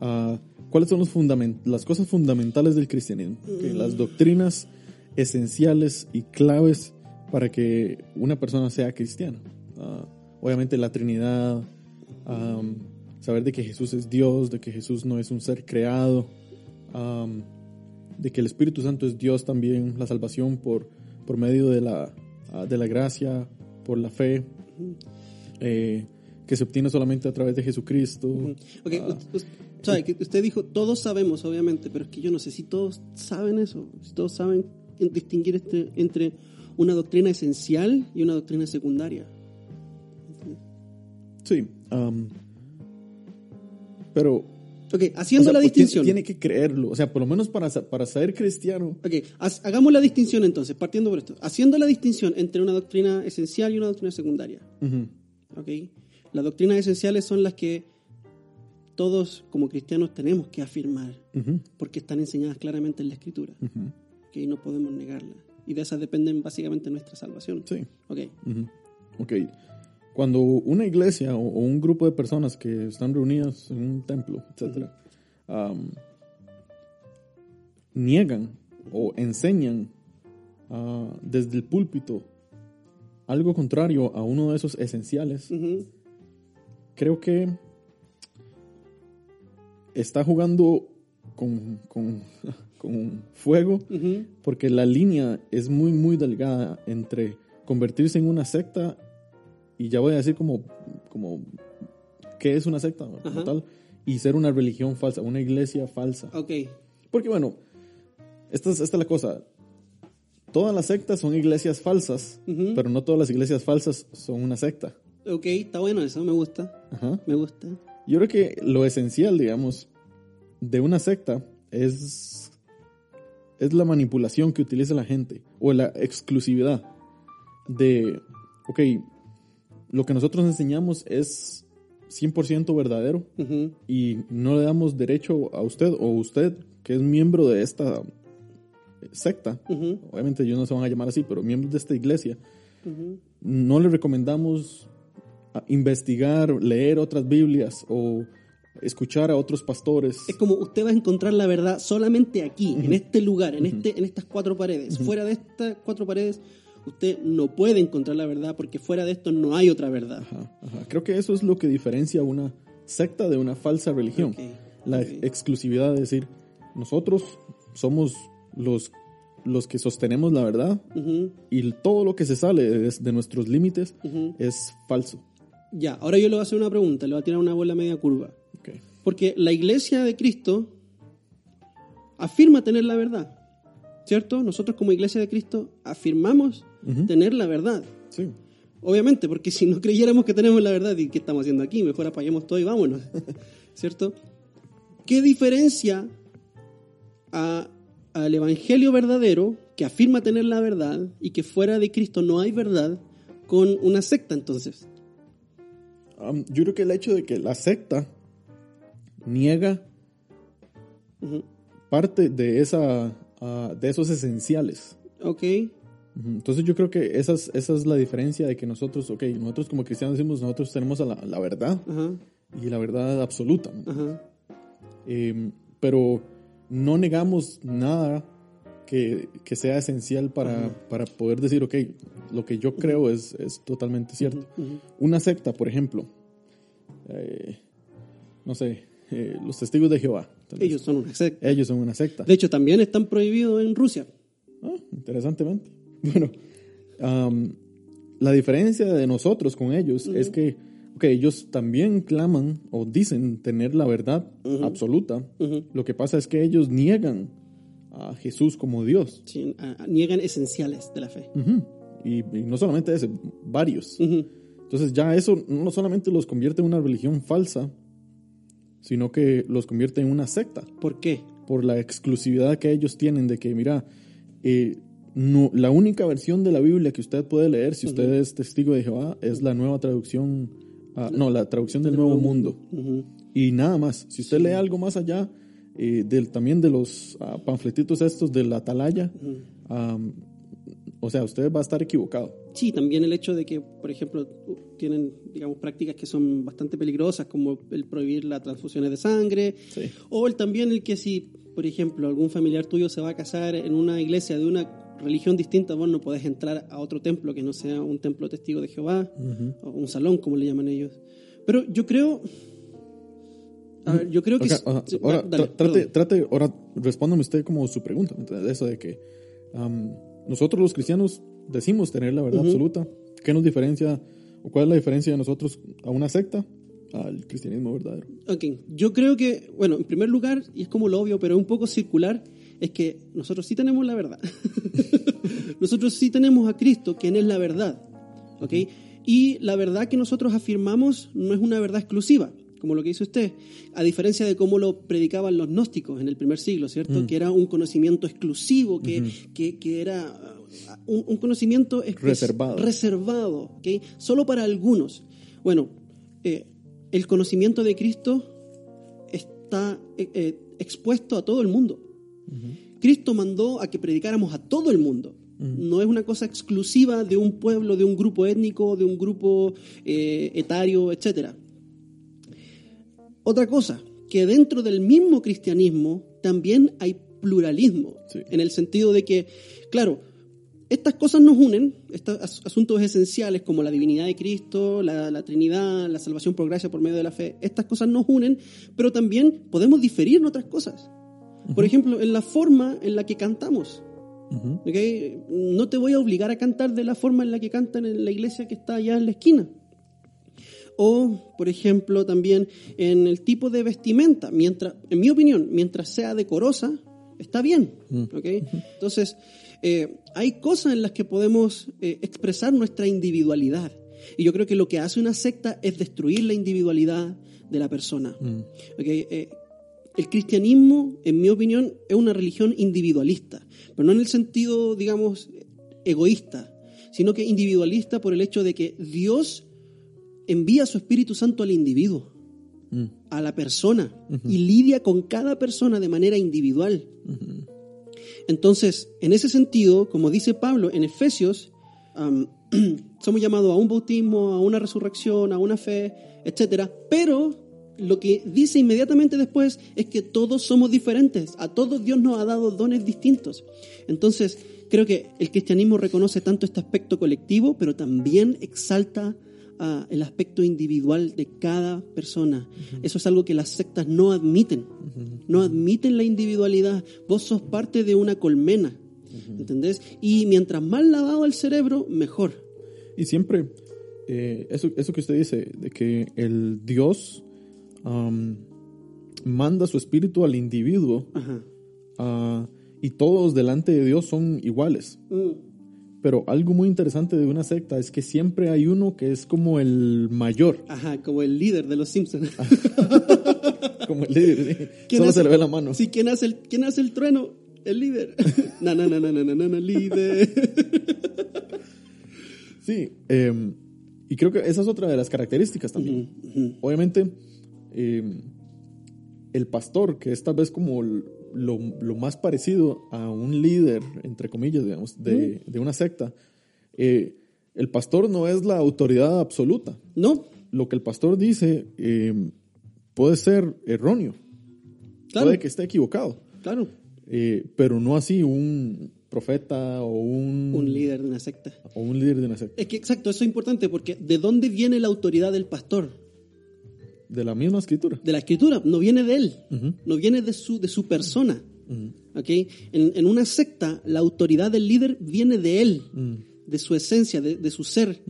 ah, cuáles son los fundament- las cosas fundamentales del cristianismo, que las doctrinas esenciales y claves para que una persona sea cristiana. Ah, obviamente la Trinidad, am, saber de que Jesús es Dios, de que Jesús no es un ser creado, am, de que el Espíritu Santo es Dios también, la salvación por, por medio de la, ah, de la gracia, por la fe, eh, que se obtiene solamente a través de Jesucristo. Ok, Ah, us- us- sabe que usted dijo, todos sabemos, obviamente, pero es que yo no sé si todos saben eso, si todos saben en- distinguir este- entre una doctrina esencial y una doctrina secundaria. sí, am, pero Ok, haciendo o sea, la pues, tiene- distinción. Tiene, que creerlo, o sea, por lo menos para, para ser cristiano. Ok, hagamos la distinción entonces, partiendo por esto. Haciendo la distinción entre una doctrina esencial y una doctrina secundaria. Ujú, ¿ok? Las doctrinas esenciales son las que todos como cristianos tenemos que afirmar, porque están enseñadas claramente en la Escritura, y no podemos negarlas. Y de esas dependen básicamente nuestra salvación. Sí. ¿ok? Ok. Cuando una iglesia o, o un grupo de personas que están reunidas en un templo, etcétera, am, niegan o enseñan ah, desde el púlpito algo contrario a uno de esos esenciales, creo que está jugando con, con, con fuego porque la línea es muy, muy delgada entre convertirse en una secta y ya voy a decir como, como qué es una secta como tal y ser una religión falsa, una iglesia falsa. Ok, Porque bueno, esta es, esta es la cosa. Todas las sectas son iglesias falsas, pero no todas las iglesias falsas son una secta. ok, está bueno eso, me gusta, Ajá. me gusta. Yo creo que lo esencial, digamos, de una secta es, es la manipulación que utiliza la gente o la exclusividad de, ok, lo que nosotros enseñamos es 100% verdadero Ujú. y no le damos derecho a usted o usted que es miembro de esta secta, Ujú. obviamente ellos no se van a llamar así, pero miembros de esta iglesia, Ujú. no le recomendamos investigar, leer otras Biblias o escuchar a otros pastores. Es como usted va a encontrar la verdad solamente aquí, en este lugar, en, este, en estas cuatro paredes. Fuera de estas cuatro paredes, usted no puede encontrar la verdad porque fuera de esto no hay otra verdad. Ajá, ajá. Creo que eso es lo que diferencia una secta de una falsa religión. La exclusividad de decir, nosotros somos los, los que sostenemos la verdad y todo lo que se sale de, de nuestros límites es falso. Ya, ahora yo le voy a hacer una pregunta, le voy a tirar una bola media curva. Porque la iglesia de Cristo afirma tener la verdad, ¿cierto? Nosotros como iglesia de Cristo afirmamos Tener la verdad. Sí. Obviamente, porque si no creyéramos que tenemos la verdad, ¿y qué estamos haciendo aquí? Mejor apaguemos todo y vámonos, ¿cierto? ¿Qué diferencia a- al evangelio verdadero, que afirma tener la verdad, y que fuera de Cristo no hay verdad, con una secta entonces? Um, yo creo que el hecho de que la secta niega parte de, esa, ah, de esos esenciales. Ok. Entonces yo creo que esa es, esa es la diferencia de que nosotros, ok, nosotros como cristianos decimos, nosotros tenemos a la, la verdad ajá, y la verdad absoluta, ¿no? ajá, Eh, pero no negamos nada que, que sea esencial para, para poder decir, ok, lo que yo creo es, es totalmente cierto. Una secta, por ejemplo, eh, no sé, eh, los testigos de Jehová. ellos son una secta. Ellos son una secta. De hecho, también están prohibidos en Rusia. Ah, interesantemente. Bueno, la diferencia de nosotros con ellos es que, ellos también claman o dicen tener la verdad absoluta. Lo que pasa es que ellos niegan a Jesús como Dios. Sí, niegan esenciales de la fe. Y, y no solamente ese, varios. Entonces ya eso no solamente los convierte en una religión falsa, sino que los convierte en una secta. ¿Por qué? por la exclusividad que ellos tienen de que, mira, eh, no, la única versión de la Biblia que usted puede leer si usted es testigo de Jehová es la nueva traducción, ah, no, la traducción del Nuevo Mundo. Ujú. Y nada más. Si usted lee algo más allá, eh, del, también de los ah, panfletitos estos de la atalaya, am, o sea, usted va a estar equivocado. Sí, también el hecho de que, por ejemplo, tienen, digamos, prácticas que son bastante peligrosas, como el prohibir las transfusiones de sangre, Sí. o el también el que si, por ejemplo, algún familiar tuyo se va a casar en una iglesia de una religión distinta, vos no podés entrar a otro templo que no sea un templo testigo de Jehová, o un salón, como le llaman ellos. Pero yo creo... A ver, yo creo que... Ok, s- ajá. sí, ahora, da- dale, tra- trate, trate, ahora respóndame usted como su pregunta, de eso de que nosotros los cristianos decimos tener la verdad absoluta. ¿Qué nos diferencia, o cuál es la diferencia de nosotros a una secta al cristianismo verdadero? Ok, yo creo que, bueno, en primer lugar, y es como lo obvio, pero es un poco circular, es que nosotros sí tenemos la verdad. nosotros sí tenemos a Cristo, quien es la verdad. ¿Ok? Y la verdad que nosotros afirmamos no es una verdad exclusiva, como lo que dice usted, a diferencia de cómo lo predicaban los gnósticos en el primer siglo, ¿cierto? Que era un conocimiento exclusivo, que, que, que era uh, un, un conocimiento Reservado. reservado, ¿ok? Solo para algunos. Bueno, eh, el conocimiento de Cristo está eh, eh, expuesto a todo el mundo. Cristo mandó a que predicáramos a todo el mundo. No es una cosa exclusiva de un pueblo, de un grupo étnico, de un grupo eh, etario, etc. Otra cosa, que dentro del mismo cristianismo también hay pluralismo, Sí. en el sentido de que, claro, estas cosas nos unen, estos as- asuntos esenciales como la divinidad de Cristo, la, la Trinidad, la salvación por gracia por medio de la fe, estas cosas nos unen, pero también podemos diferir en otras cosas. Por ejemplo, en la forma en la que cantamos. Ujú. ¿ok? No te voy a obligar a cantar de la forma en la que cantan en la iglesia que está allá en la esquina. O, por ejemplo, también en el tipo de vestimenta. Mientras, en mi opinión, mientras sea decorosa, está bien. ¿ok? Entonces, eh, hay cosas en las que podemos eh, expresar nuestra individualidad. Y yo creo que lo que hace una secta es destruir la individualidad de la persona. ¿ok? Eh, el cristianismo, en mi opinión, es una religión individualista, pero no en el sentido, digamos, egoísta, sino que individualista por el hecho de que Dios envía su Espíritu Santo al individuo, Mm. a la persona, y lidia con cada persona de manera individual. Entonces, en ese sentido, como dice Pablo en Efesios, somos llamados a un bautismo, a una resurrección, a una fe, etcétera, pero lo que dice inmediatamente después es que todos somos diferentes, a todos Dios nos ha dado dones distintos. Entonces, creo que el cristianismo reconoce tanto este aspecto colectivo, pero también exalta ah, el aspecto individual de cada persona. Eso es algo que las sectas no admiten. No admiten la individualidad. Vos sos parte de una colmena. ¿Entendés? Y mientras más lavado el cerebro, mejor. Y siempre, eh, eso, eso que usted dice, de que el Dios am, manda su espíritu al individuo ah, y todos delante de Dios son iguales. Mm. Pero algo muy interesante de una secta es que siempre hay uno que es como el mayor, Ajá, como el líder de los Simpsons. como el líder. ¿sí? ¿Quién Solo hace- se le ve la mano. Sí, ¿quién hace el, quién hace el trueno? El líder. Na, na, na, na, na, na, na, na, líder. Sí, eh, y creo que esa es otra de las características también. Obviamente, eh, el pastor, que es tal vez como lo, lo más parecido a un líder, entre comillas, digamos, de, de una secta, eh, el pastor no es la autoridad absoluta. No, Lo que el pastor dice eh, puede ser erróneo, claro. puede que esté equivocado, Claro. eh, pero no así un profeta o un, Un líder de una secta. o un líder de una secta. Es que exacto, eso es importante porque ¿de dónde viene la autoridad del pastor? De la misma escritura. De la escritura, no viene de él, no viene de su, de su persona. Ujú. ¿ok? En, en una secta, la autoridad del líder viene de él, de su esencia, de, de su ser.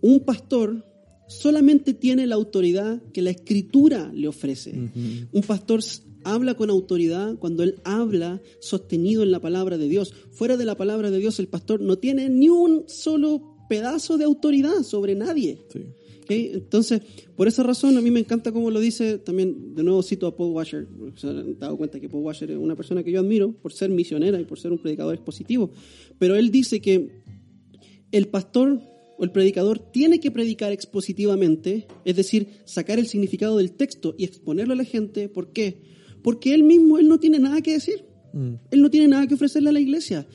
Un pastor solamente tiene la autoridad que la escritura le ofrece. Un pastor habla con autoridad cuando él habla sostenido en la palabra de Dios. Fuera de la palabra de Dios, el pastor no tiene ni un solo pedazo de autoridad sobre nadie. Sí. Entonces, por esa razón, a mí me encanta como lo dice, también de nuevo cito a Paul Washer, se han dado cuenta que Paul Washer es una persona que yo admiro por ser misionera y por ser un predicador expositivo, pero él dice que el pastor o el predicador tiene que predicar expositivamente, es decir, sacar el significado del texto y exponerlo a la gente. ¿Por qué? Porque él mismo, él no tiene nada que decir. Mm. Él no tiene nada que ofrecerle a la iglesia.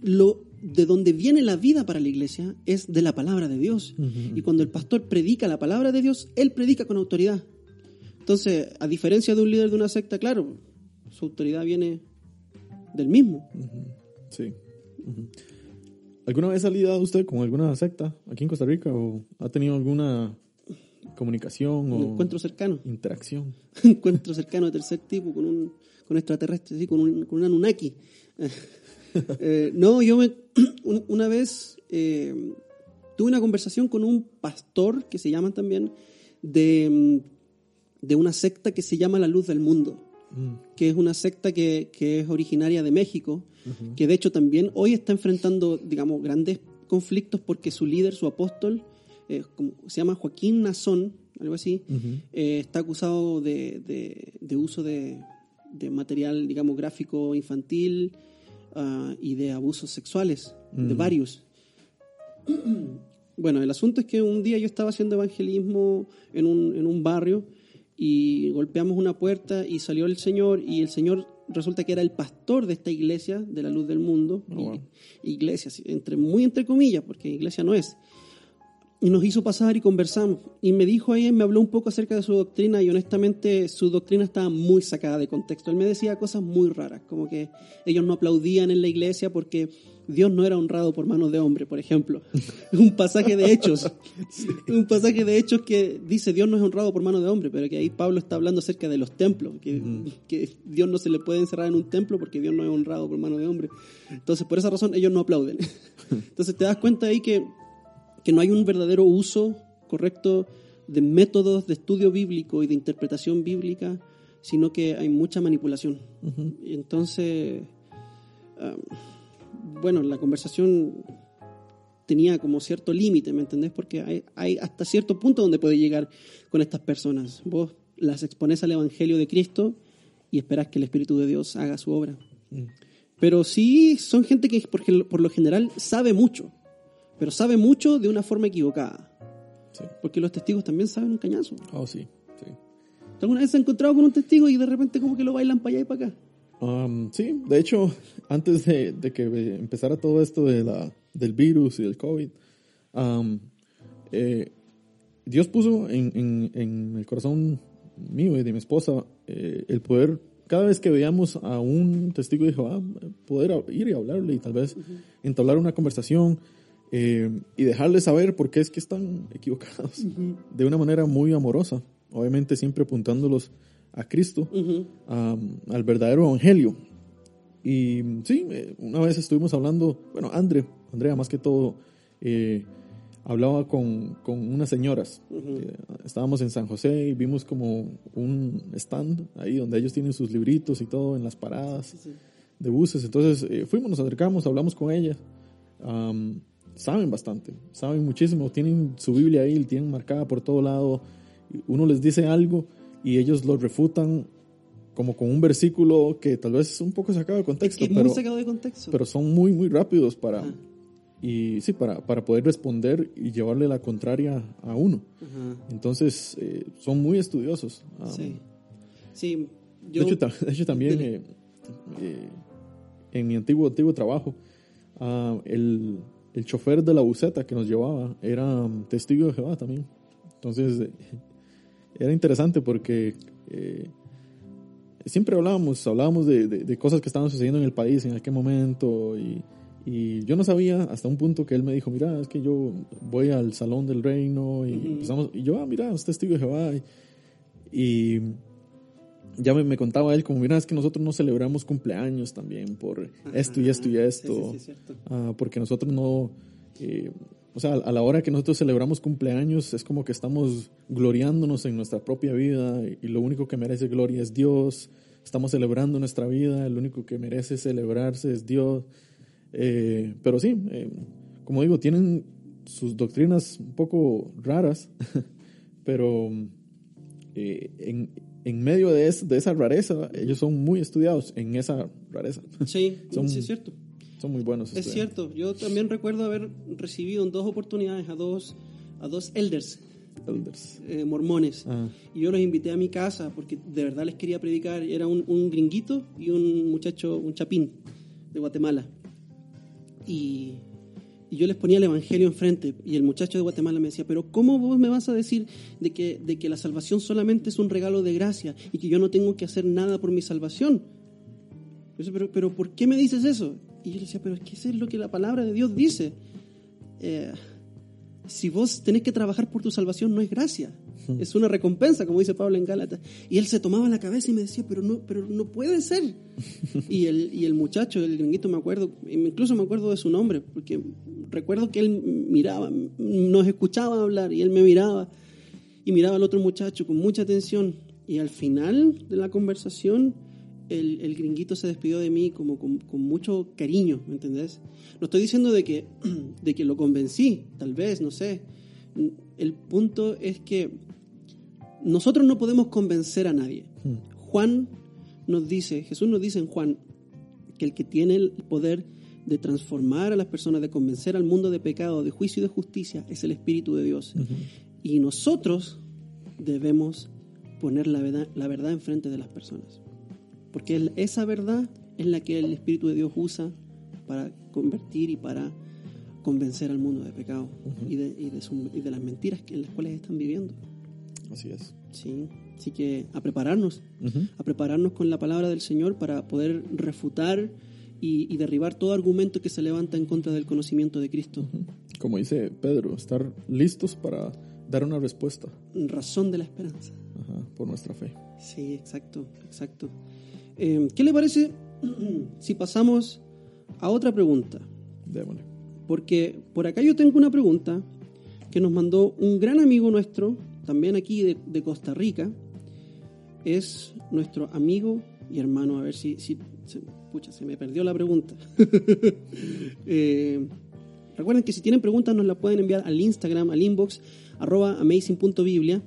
Lo de donde viene la vida para la iglesia es de la palabra de Dios. Y cuando el pastor predica la palabra de Dios, él predica con autoridad. Entonces, a diferencia de un líder de una secta, claro, su autoridad viene del mismo. Sí. ¿Alguna vez ha lidiado usted con alguna secta aquí en Costa Rica o ha tenido alguna comunicación Un o encuentro cercano. interacción? Encuentro cercano de tercer tipo con un con extraterrestre, sí, con un, con un Anunnaki. Eh, no, yo me, un- una vez eh, tuve una conversación con un pastor, que se llaman también, de, mm, de una secta que se llama La Luz del Mundo, que es una secta que, que es originaria de México, que de hecho también hoy está enfrentando, digamos, grandes conflictos porque su líder, su apóstol, eh, como- se llama Joaquín Nazón, algo así, eh, está acusado de, de- de uso de, de material, digamos, gráfico infantil ah, y de abusos sexuales, de varios. Bueno, el asunto es que un día yo estaba haciendo evangelismo en un, en un barrio y golpeamos una puerta y salió el Señor y el Señor resulta que era el pastor de esta iglesia de la luz del mundo. Oh, wow. Iglesia, entre, muy entre comillas, porque iglesia no es. Y nos hizo pasar y conversamos. Y me dijo ahí, me habló un poco acerca de su doctrina y honestamente su doctrina estaba muy sacada de contexto. Él me decía cosas muy raras, como que ellos no aplaudían en la iglesia porque Dios no era honrado por manos de hombre, por ejemplo. un pasaje de hechos. Un pasaje de hechos que dice Dios no es honrado por manos de hombre, pero que ahí Pablo está hablando acerca de los templos, que, que Dios no se le puede encerrar en un templo porque Dios no es honrado por manos de hombre. Entonces, por esa razón ellos no aplauden. Entonces te das cuenta ahí que que no hay un verdadero uso correcto de métodos de estudio bíblico y de interpretación bíblica, sino que hay mucha manipulación. Y entonces, ah, bueno, la conversación tenía como cierto límite, ¿me entendés? Porque hay, hay hasta cierto punto donde puede llegar con estas personas. Vos las expones al Evangelio de Cristo y esperás que el Espíritu de Dios haga su obra. Pero sí son gente que por lo general sabe mucho, pero sabe mucho de una forma equivocada. Sí. Porque los testigos también saben un cañazo. Oh, sí, sí. ¿Tú alguna vez se ha encontrado con un testigo y de repente como que lo bailan para allá y para acá? Um, sí, de hecho, antes de, de que empezara todo esto de la, del virus y del COVID, um, eh, Dios puso en, en- en el corazón mío y de mi esposa eh, el poder, cada vez que veíamos a un testigo de Jehová, poder a- ir y hablarle y tal vez entablar una conversación eh, y dejarles saber por qué es que están equivocados de una manera muy amorosa, obviamente siempre apuntándolos a Cristo Ujú. am, al verdadero evangelio. Y sí, eh, una vez estuvimos hablando, bueno, Andre, Andrea más que todo, eh, hablaba con, con unas señoras. Eh, estábamos en San José y vimos como un stand ahí donde ellos tienen sus libritos y todo en las paradas de buses. Entonces eh, fuimos, nos acercamos, hablamos con ellas. Am, saben bastante, saben muchísimo, tienen su Biblia ahí, tienen marcada por todo lado. Uno les dice algo y ellos lo refutan como con un versículo que tal vez es un poco sacado de Es contexto, que es pero, muy sacado de contexto. pero son muy, muy rápidos para, Ajá. y, sí, para, para poder responder y llevarle la contraria a uno. Ajá. Entonces, eh, son muy estudiosos. Ah, Sí. Sí, de, yo... hecho, ta- de hecho, también eh, eh, en mi antiguo, antiguo trabajo, ah, el, el chofer de la buseta que nos llevaba era um, testigo de Jehová también. Entonces, eh, era interesante porque eh, siempre hablábamos, hablábamos de, de- de cosas que estaban sucediendo en el país en aquel momento y, y yo no sabía hasta un punto que él me dijo, mira, es que yo voy al salón del reino y empezamos, y yo, ah, mira, es testigo de Jehová. Y, y ya me, me contaba él como, mira, es que nosotros no celebramos cumpleaños también por esto y esto y esto. Sí, sí, sí. Ah, porque nosotros no, eh, o sea, a la hora que nosotros celebramos cumpleaños es como que estamos gloriándonos en nuestra propia vida y, y lo único que merece gloria es Dios. Estamos celebrando nuestra vida, el único que merece celebrarse es Dios. Eh, pero sí, eh, como digo, tienen sus doctrinas un poco raras, pero eh, en, en medio de, es- de esa rareza, ellos son muy estudiados en esa rareza. Sí, Son- sí, es cierto. Son muy buenos. Es cierto. Yo también recuerdo haber recibido en dos oportunidades a dos, a dos elders Elders. eh, mormones. Ah, Y yo los invité a mi casa porque de verdad les quería predicar. Era un, un gringuito y un muchacho, un chapín de Guatemala. Y, y yo les ponía el evangelio enfrente. Y el muchacho de Guatemala me decía: Pero, ¿cómo vos me vas a decir de que, de que la salvación solamente es un regalo de gracia y que yo no tengo que hacer nada por mi salvación? Yo decía, pero, pero, ¿por qué me dices eso? Y yo le decía, pero es que eso es lo que la palabra de Dios dice. Eh, si vos tenés que trabajar por tu salvación, no es gracia. Es una recompensa, como dice Pablo en Gálatas. Y él se tomaba la cabeza y me decía, pero no, pero no puede ser. y, el, y el muchacho, el gringuito, me acuerdo, incluso me acuerdo de su nombre, porque recuerdo que él miraba, nos escuchaba hablar y él me miraba y miraba al otro muchacho con mucha atención. Y al final de la conversación, el, el gringuito se despidió de mí como con, con, mucho cariño, ¿me entendés? No estoy diciendo de que, de que lo convencí, tal vez, no sé. El punto es que nosotros no podemos convencer a nadie. Juan nos dice, Jesús nos dice en Juan, que el que tiene el poder de transformar a las personas, de convencer al mundo de pecado, de juicio y de justicia, es el Espíritu de Dios. Y nosotros debemos poner la verdad, la verdad enfrente de las personas. Porque esa verdad es la que el Espíritu de Dios usa para convertir y para convencer al mundo de pecado y, de, y, de y, de, las mentiras en las cuales están viviendo. Así es. Sí, así que a prepararnos, uh -huh. a prepararnos con la palabra del Señor para poder refutar y, y, derribar todo argumento que se levanta en contra del conocimiento de Cristo. Uh -huh. Como dice Pedro, estar listos para dar una respuesta. Razón de la esperanza. Ajá, por nuestra fe. Sí, exacto, exacto. Eh, ¿Qué le parece si pasamos a otra pregunta? Démosle. Porque por acá yo tengo una pregunta que nos mandó un gran amigo nuestro, también aquí de, Costa Rica. Es nuestro amigo y hermano. A ver si, si se, pucha, se me perdió la pregunta. eh, recuerden que si tienen preguntas nos las pueden enviar al Instagram, al inbox, arroba amazing.biblia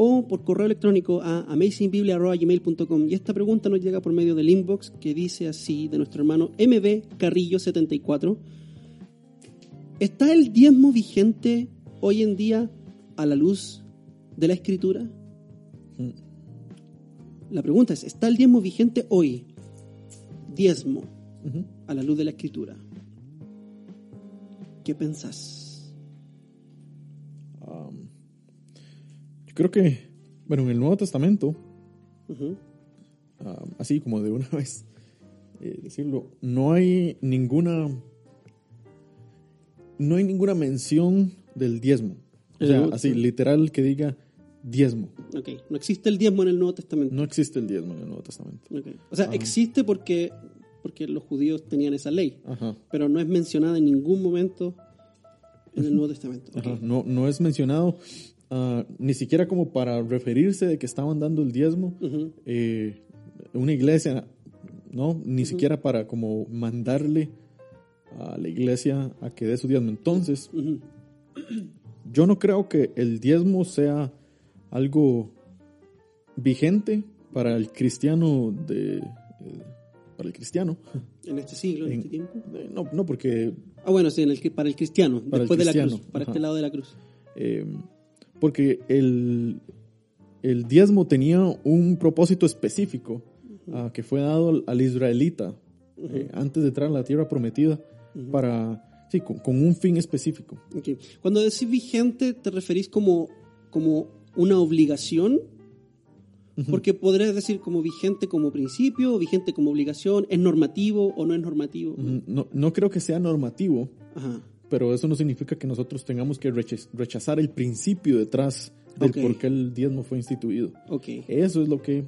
o por correo electrónico a amazingbiblia.gmail.com. Y esta pregunta nos llega por medio del inbox que dice así de nuestro hermano MB Carrillo74. ¿Está el diezmo vigente hoy en día a la luz de la escritura? La pregunta es, ¿está el diezmo vigente hoy? Diezmo uh -huh. a la luz de la escritura. ¿Qué pensás? Um, yo creo que, bueno, en el Nuevo Testamento, uh -huh. um, así como de una vez eh, decirlo, no hay ninguna no hay ninguna mención del diezmo. O sea, así, literal que diga diezmo. Ok, no existe el diezmo en el Nuevo Testamento. No existe el diezmo en el Nuevo Testamento. Okay. O sea, Ajá. existe porque, porque los judíos tenían esa ley, Ajá. pero no es mencionada en ningún momento en el Nuevo Testamento. Okay. No, no es mencionado uh, ni siquiera como para referirse de que estaban dando el diezmo. Uh -huh. eh, una iglesia, ¿no? Ni uh -huh. siquiera para como mandarle a la iglesia a que dé su diezmo. Entonces, yo no creo que el diezmo sea algo vigente para el cristiano de... Eh, para el cristiano. ¿En este siglo, en, en este tiempo? Eh, no, no, porque... Ah, bueno, sí, en el, para el cristiano, para después el cristiano, de la cruz, para ajá. este lado de la cruz. Eh, porque el, el diezmo tenía un propósito específico uh -huh. uh, que fue dado al, israelita uh -huh. antes de entrar a la tierra prometida -huh. para... Sí, con, con, un fin específico. Okay. Cuando decís vigente, ¿te referís como, como una obligación? Porque podrías decir como vigente como principio, o vigente como obligación, ¿es normativo o no es normativo? No, no creo que sea normativo, Ajá. pero eso no significa que nosotros tengamos que rechazar el principio detrás del okay. por qué el diezmo fue instituido. Okay. Eso es lo que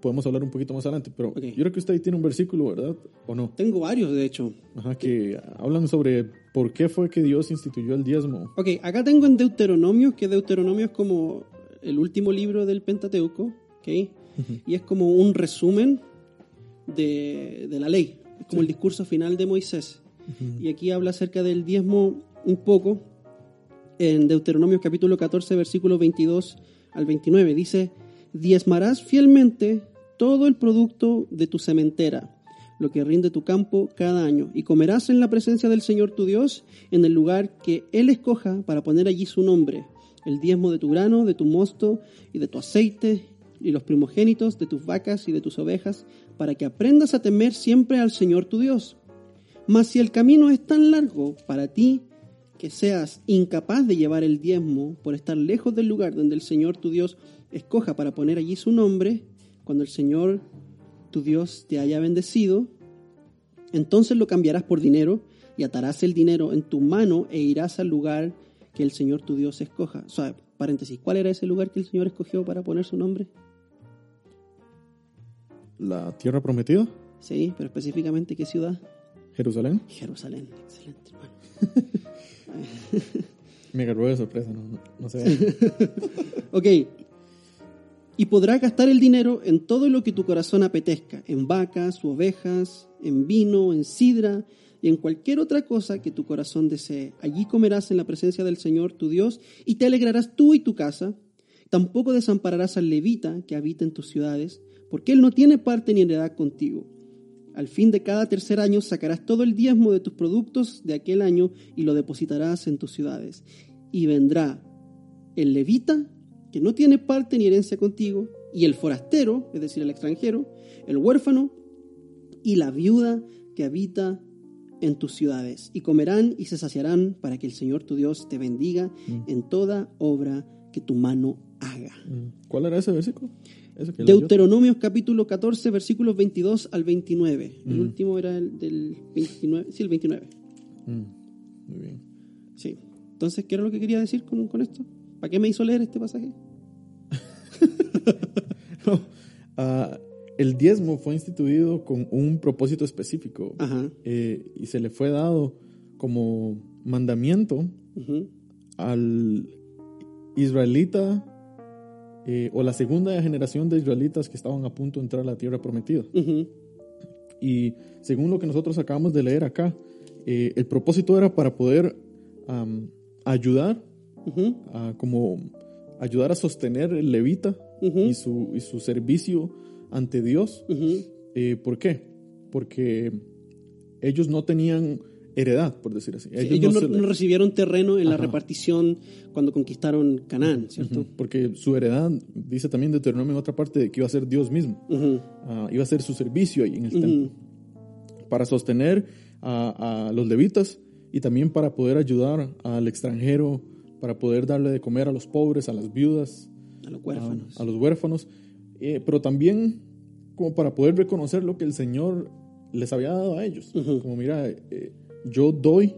podemos hablar un poquito más adelante, pero okay. yo creo que usted ahí tiene un versículo, ¿verdad? ¿O no? Tengo varios, de hecho. Ajá, que hablan sobre por qué fue que Dios instituyó el diezmo. Ok, acá tengo en Deuteronomio, que Deuteronomio es como el último libro del Pentateuco, ¿ok? Uh -huh. Y es como un resumen de, de la ley, es como sí. el discurso final de Moisés. Uh -huh. Y aquí habla acerca del diezmo un poco, en Deuteronomio capítulo 14, versículos 22 al 29, dice, diezmarás fielmente todo el producto de tu sementera, lo que rinde tu campo cada año, y comerás en la presencia del Señor tu Dios en el lugar que Él escoja para poner allí su nombre, el diezmo de tu grano, de tu mosto y de tu aceite, y los primogénitos de tus vacas y de tus ovejas, para que aprendas a temer siempre al Señor tu Dios. Mas si el camino es tan largo para ti que seas incapaz de llevar el diezmo por estar lejos del lugar donde el Señor tu Dios escoja para poner allí su nombre, cuando el Señor tu Dios te haya bendecido, Entonces lo cambiarás por dinero y atarás el dinero en tu mano e irás al lugar que el Señor tu Dios escoja. O sea, paréntesis, ¿cuál era ese lugar que el Señor escogió para poner su nombre? ¿La tierra prometida? Sí, pero específicamente qué ciudad? ¿Jerusalén? Jerusalén, excelente, hermano. Me agarró de sorpresa, no, no. Ok. Y podrás gastar el dinero en todo lo que tu corazón apetezca, en vacas u ovejas, en vino, en sidra y en cualquier otra cosa que tu corazón desee. Allí comerás en la presencia del Señor tu Dios y te alegrarás tú y tu casa. Tampoco desampararás al levita que habita en tus ciudades, porque él no tiene parte ni heredad contigo. Al fin de cada tercer año sacarás todo el diezmo de tus productos de aquel año y lo depositarás en tus ciudades. Y vendrá el levita, que no tiene parte ni herencia contigo, y el forastero, es decir, el extranjero, el huérfano y la viuda que habita en tus ciudades. Y comerán y se saciarán para que el Señor tu Dios te bendiga en toda obra que tu mano haga. Mm. ¿Cuál era ese versículo? ¿Ese? Deuteronomios capítulo 14, versículos 22 al 29. El Mm. último era el del 29. Sí, el 29. Mm, Muy bien. Sí. Entonces, ¿qué era lo que quería decir con, con esto? ¿Para qué me hizo leer este pasaje? No, ah, el diezmo fue instituido con un propósito específico Ajá. eh, y se le fue dado como mandamiento al israelita eh, o la segunda generación de israelitas que estaban a punto de entrar a la tierra prometida. Y según lo que nosotros acabamos de leer acá, eh, el propósito era para poder ayudar, a, como ayudar a sostener el levita y, su, y su servicio ante Dios. Eh, ¿Por qué? Porque ellos no tenían heredad, por decir así. Sí, Ellos, no, recibieron terreno en la repartición cuando conquistaron Canaán, ¿cierto? Porque su heredad, dice también Deuteronomio en otra parte, de que iba a ser Dios mismo. Ah, iba a ser su servicio ahí en el templo. Para sostener a, a los levitas y también para poder ayudar al extranjero, para poder darle de comer a los pobres, a las viudas, A los a, huérfanos. a los huérfanos, eh, pero también como para poder reconocer lo que el Señor les había dado a ellos. Ujú. Como mira, eh, yo doy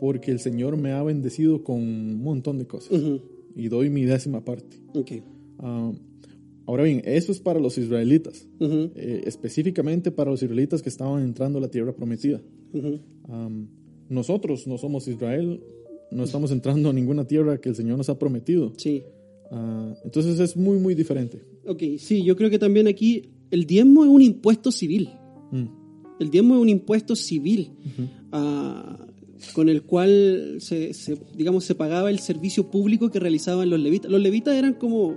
porque el Señor me ha bendecido con un montón de cosas Ujú. y doy mi décima parte. Ok. Ah, ahora bien, eso es para los israelitas, Ujú. eh, específicamente para los israelitas que estaban entrando a la tierra prometida. Am, nosotros no somos Israel, no estamos entrando a ninguna tierra que el Señor nos ha prometido. Sí. Ah, entonces es muy, muy diferente. Ok, sí, yo creo que también aquí el diezmo es un impuesto civil. Mm, El diezmo es un impuesto civil ujú, ah, con el cual se, se, digamos, se pagaba el servicio público que realizaban los levitas. Los levitas eran como,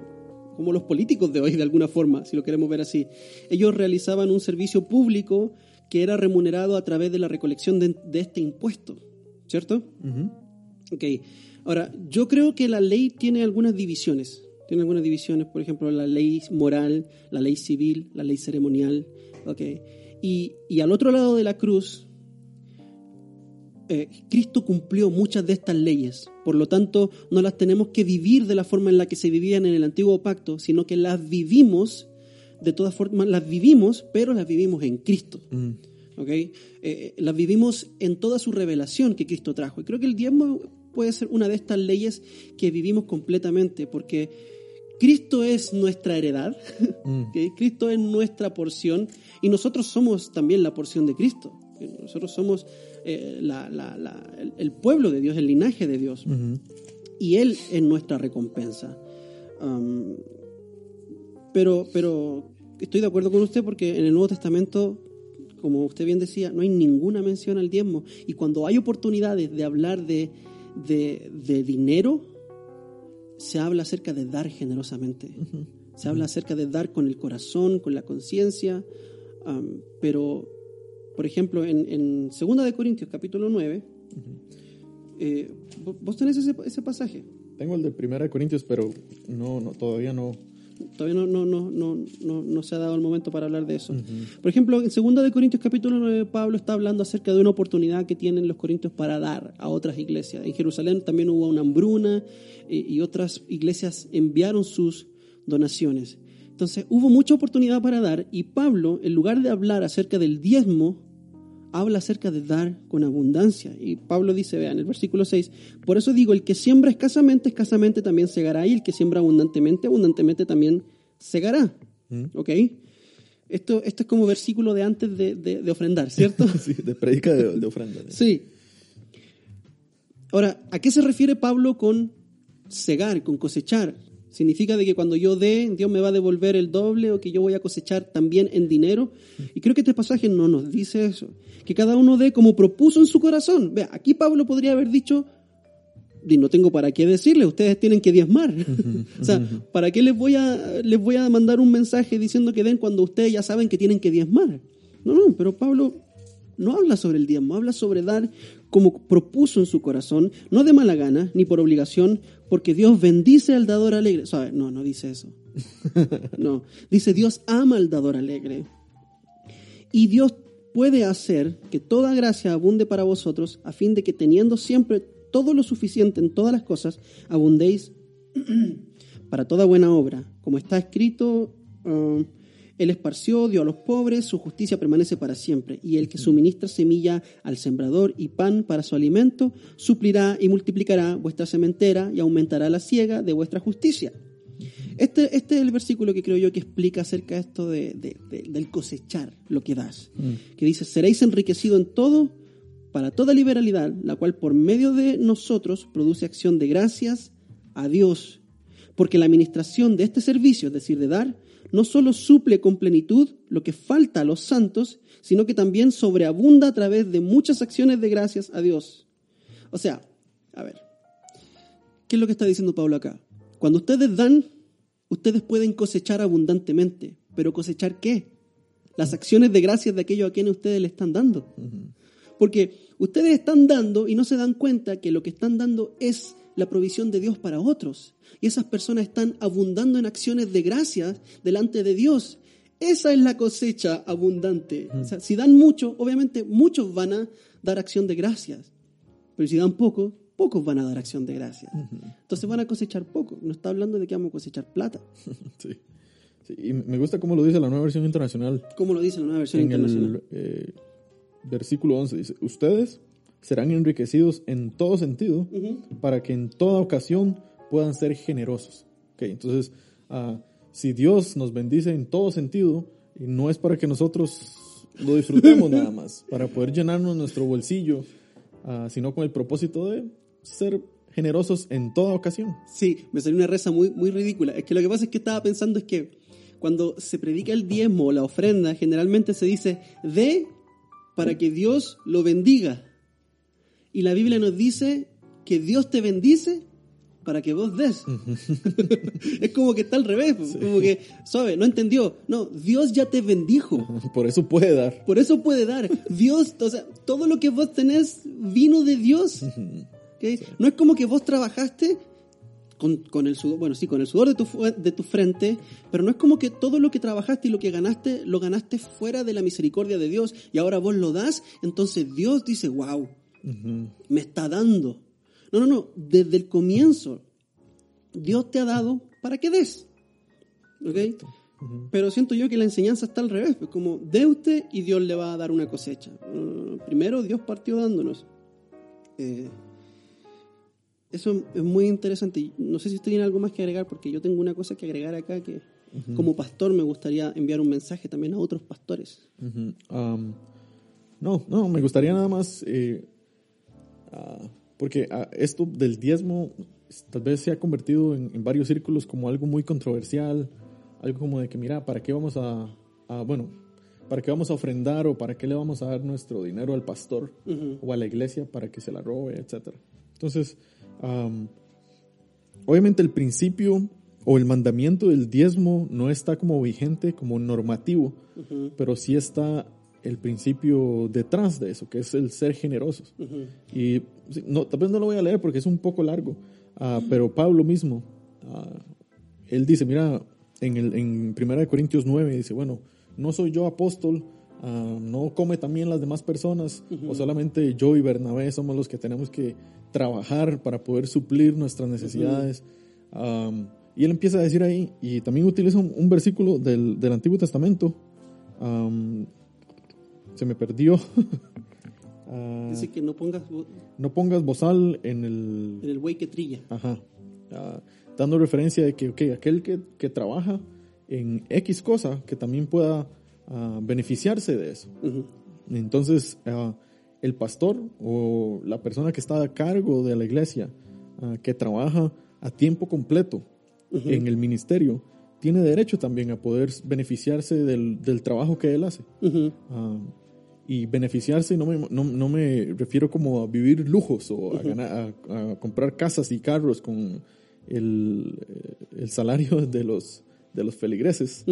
como los políticos de hoy, de alguna forma, si lo queremos ver así. Ellos realizaban un servicio público que era remunerado a través de la recolección de, de este impuesto, ¿cierto? ujú. Ok, ahora, yo creo que la ley tiene algunas divisiones. Tiene algunas divisiones, por ejemplo, la ley moral, la ley civil, la ley ceremonial. Ok, y, y al otro lado de la cruz, eh, Cristo cumplió muchas de estas leyes. Por lo tanto, no las tenemos que vivir de la forma en la que se vivían en el antiguo pacto, sino que las vivimos, de todas formas, las vivimos, pero las vivimos en Cristo. Mm, ¿ok? Eh, las vivimos en toda su revelación que Cristo trajo. Y creo que el diezmo puede ser una de estas leyes que vivimos completamente, porque Cristo es nuestra heredad, mm. Cristo es nuestra porción y nosotros somos también la porción de Cristo. Nosotros somos eh, la- la- la- el, pueblo de Dios, el linaje de Dios y Él es nuestra recompensa. Pero, pero estoy de acuerdo con usted porque en el Nuevo Testamento, como usted bien decía, no hay ninguna mención al diezmo. Y cuando hay oportunidades de hablar de, de, de dinero, se habla acerca de dar generosamente. Se habla acerca de dar con el corazón, con la conciencia. pero, por ejemplo, en, en 2 de Corintios capítulo 9, eh, ¿vo- ¿vos tenés ese, ese pasaje? Tengo el de Primera de Corintios, pero no, no, todavía no. Todavía no, no, no, no, no, no se ha dado el momento para hablar de eso. Por ejemplo, en 2 de Corintios capítulo 9, Pablo está hablando acerca de una oportunidad que tienen los corintios para dar a otras iglesias. En Jerusalén también hubo una hambruna eh, y otras iglesias enviaron sus donaciones. Entonces hubo mucha oportunidad para dar y Pablo, en lugar de hablar acerca del diezmo, habla acerca de dar con abundancia. Y Pablo dice, vean, en el versículo 6, por eso digo, el que siembra escasamente, escasamente también segará, y el que siembra abundantemente, abundantemente también segará. ¿Ok? Esto, esto es como versículo de antes de, de, ofrendar, ¿cierto? sí, de predica de, de ofrenda. Sí. Ahora, ¿a qué se refiere Pablo con segar, con cosechar? Significa de que cuando yo dé, Dios me va a devolver el doble o que yo voy a cosechar también en dinero. Y creo que este pasaje no nos dice eso. Que cada uno dé como propuso en su corazón. Vea, aquí Pablo podría haber dicho, y no tengo para qué decirle, ustedes tienen que diezmar. o sea, ¿para qué les voy, a, les voy a mandar un mensaje diciendo que den cuando ustedes ya saben que tienen que diezmar? No, no, pero Pablo no habla sobre el diezmo, habla sobre dar como propuso en su corazón, no de mala gana ni por obligación, porque Dios bendice al dador alegre. No, no dice eso. No, dice Dios ama al dador alegre. Y Dios puede hacer que toda gracia abunde para vosotros, a fin de que teniendo siempre todo lo suficiente en todas las cosas, abundéis para toda buena obra, como está escrito. Uh, él esparció, dio a los pobres, su justicia permanece para siempre. Y el que suministra semilla al sembrador y pan para su alimento, suplirá y multiplicará vuestra sementera y aumentará la siega de vuestra justicia. Este, este es el versículo que creo yo que explica acerca de esto de, del cosechar lo que das. Mm. Que dice, seréis enriquecidos en todo para toda liberalidad, la cual por medio de nosotros produce acción de gracias a Dios. Porque la administración de este servicio, es decir, de dar, no solo suple con plenitud lo que falta a los santos, sino que también sobreabunda a través de muchas acciones de gracias a Dios. O sea, a ver, ¿qué es lo que está diciendo Pablo acá? Cuando ustedes dan, ustedes pueden cosechar abundantemente, pero cosechar qué? Las acciones de gracias de aquellos a quienes ustedes le están dando. Porque ustedes están dando y no se dan cuenta que lo que están dando es la provisión de Dios para otros. Y esas personas están abundando en acciones de gracia delante de Dios. Esa es la cosecha abundante. si dan mucho, obviamente muchos van a dar acción de gracias. Pero si dan poco, pocos van a dar acción de gracias. Entonces van a cosechar poco. No está hablando de que vamos a cosechar plata. Sí. Y me gusta cómo lo dice la nueva versión internacional. ¿Cómo lo dice la nueva versión internacional? El, eh, versículo 11 dice, ustedes serán enriquecidos en todo sentido para que en toda ocasión puedan ser generosos. Okay, entonces, uh, si Dios nos bendice en todo sentido, y no es para que nosotros lo disfrutemos nada más, para poder llenarnos nuestro bolsillo, uh, sino con el propósito de ser generosos en toda ocasión. Sí, me salió una reza muy, muy ridícula. Es que lo que pasa es que estaba pensando es que cuando se predica el diezmo o la ofrenda, generalmente se dice, de para que Dios lo bendiga. Y la Biblia nos dice que Dios te bendice para que vos des. es como que está al revés, como que, ¿sabe? No entendió. No, Dios ya te bendijo. Por eso puede dar. Por eso puede dar. Dios, o sea, todo lo que vos tenés vino de Dios. No es como que vos trabajaste con, con, el sudor, bueno, sí, con el sudor de tu, de tu frente, pero no es como que todo lo que trabajaste y lo que ganaste, lo ganaste fuera de la misericordia de Dios y ahora vos lo das, entonces Dios dice, wow, me está dando. No, no, no, desde el comienzo Dios te ha dado para que des. ¿Ok? Pero siento yo que la enseñanza está al revés, pues como de usted y Dios le va a dar una cosecha. primero Dios partió dándonos. Eh, eso es muy interesante. No sé si usted tiene algo más que agregar, porque yo tengo una cosa que agregar acá que como pastor me gustaría enviar un mensaje también a otros pastores. no, no, me gustaría nada más eh, Ah, porque ah, esto del diezmo tal vez se ha convertido en, varios círculos como algo muy controversial, algo como de que, mira, ¿para qué vamos a, bueno, para qué vamos a ofrendar o para qué le vamos a dar nuestro dinero al pastor o a la iglesia para que se la robe, etcétera? Entonces, obviamente el principio o el mandamiento del diezmo no está como vigente, como normativo, pero sí está el principio detrás de eso, que es el ser generosos. Y no, tal vez no lo voy a leer porque es un poco largo, uh, pero Pablo mismo, uh, él dice, mira, en, el, en 1 Corintios 9, dice, bueno, no soy yo apóstol, uh, no come también las demás personas, o solamente yo y Bernabé somos los que tenemos que trabajar para poder suplir nuestras necesidades. Um, y él empieza a decir ahí, y también utiliza un, versículo del, del Antiguo Testamento, um, se me perdió. Ah, Dice que no pongas bo- no pongas bozal en el... en el buey que trilla. Ajá. Ah, dando referencia de que ok, aquel que, que trabaja en X cosa, que también pueda ah, beneficiarse de eso. Entonces, el pastor o la persona que está a cargo de la iglesia, que trabaja a tiempo completo en el ministerio, tiene derecho también a poder beneficiarse del, del trabajo que él hace. Y beneficiarse no me, no, no me refiero como a vivir lujos o a, ganar- a- a comprar casas y carros con el, eh, el salario de los, de los feligreses,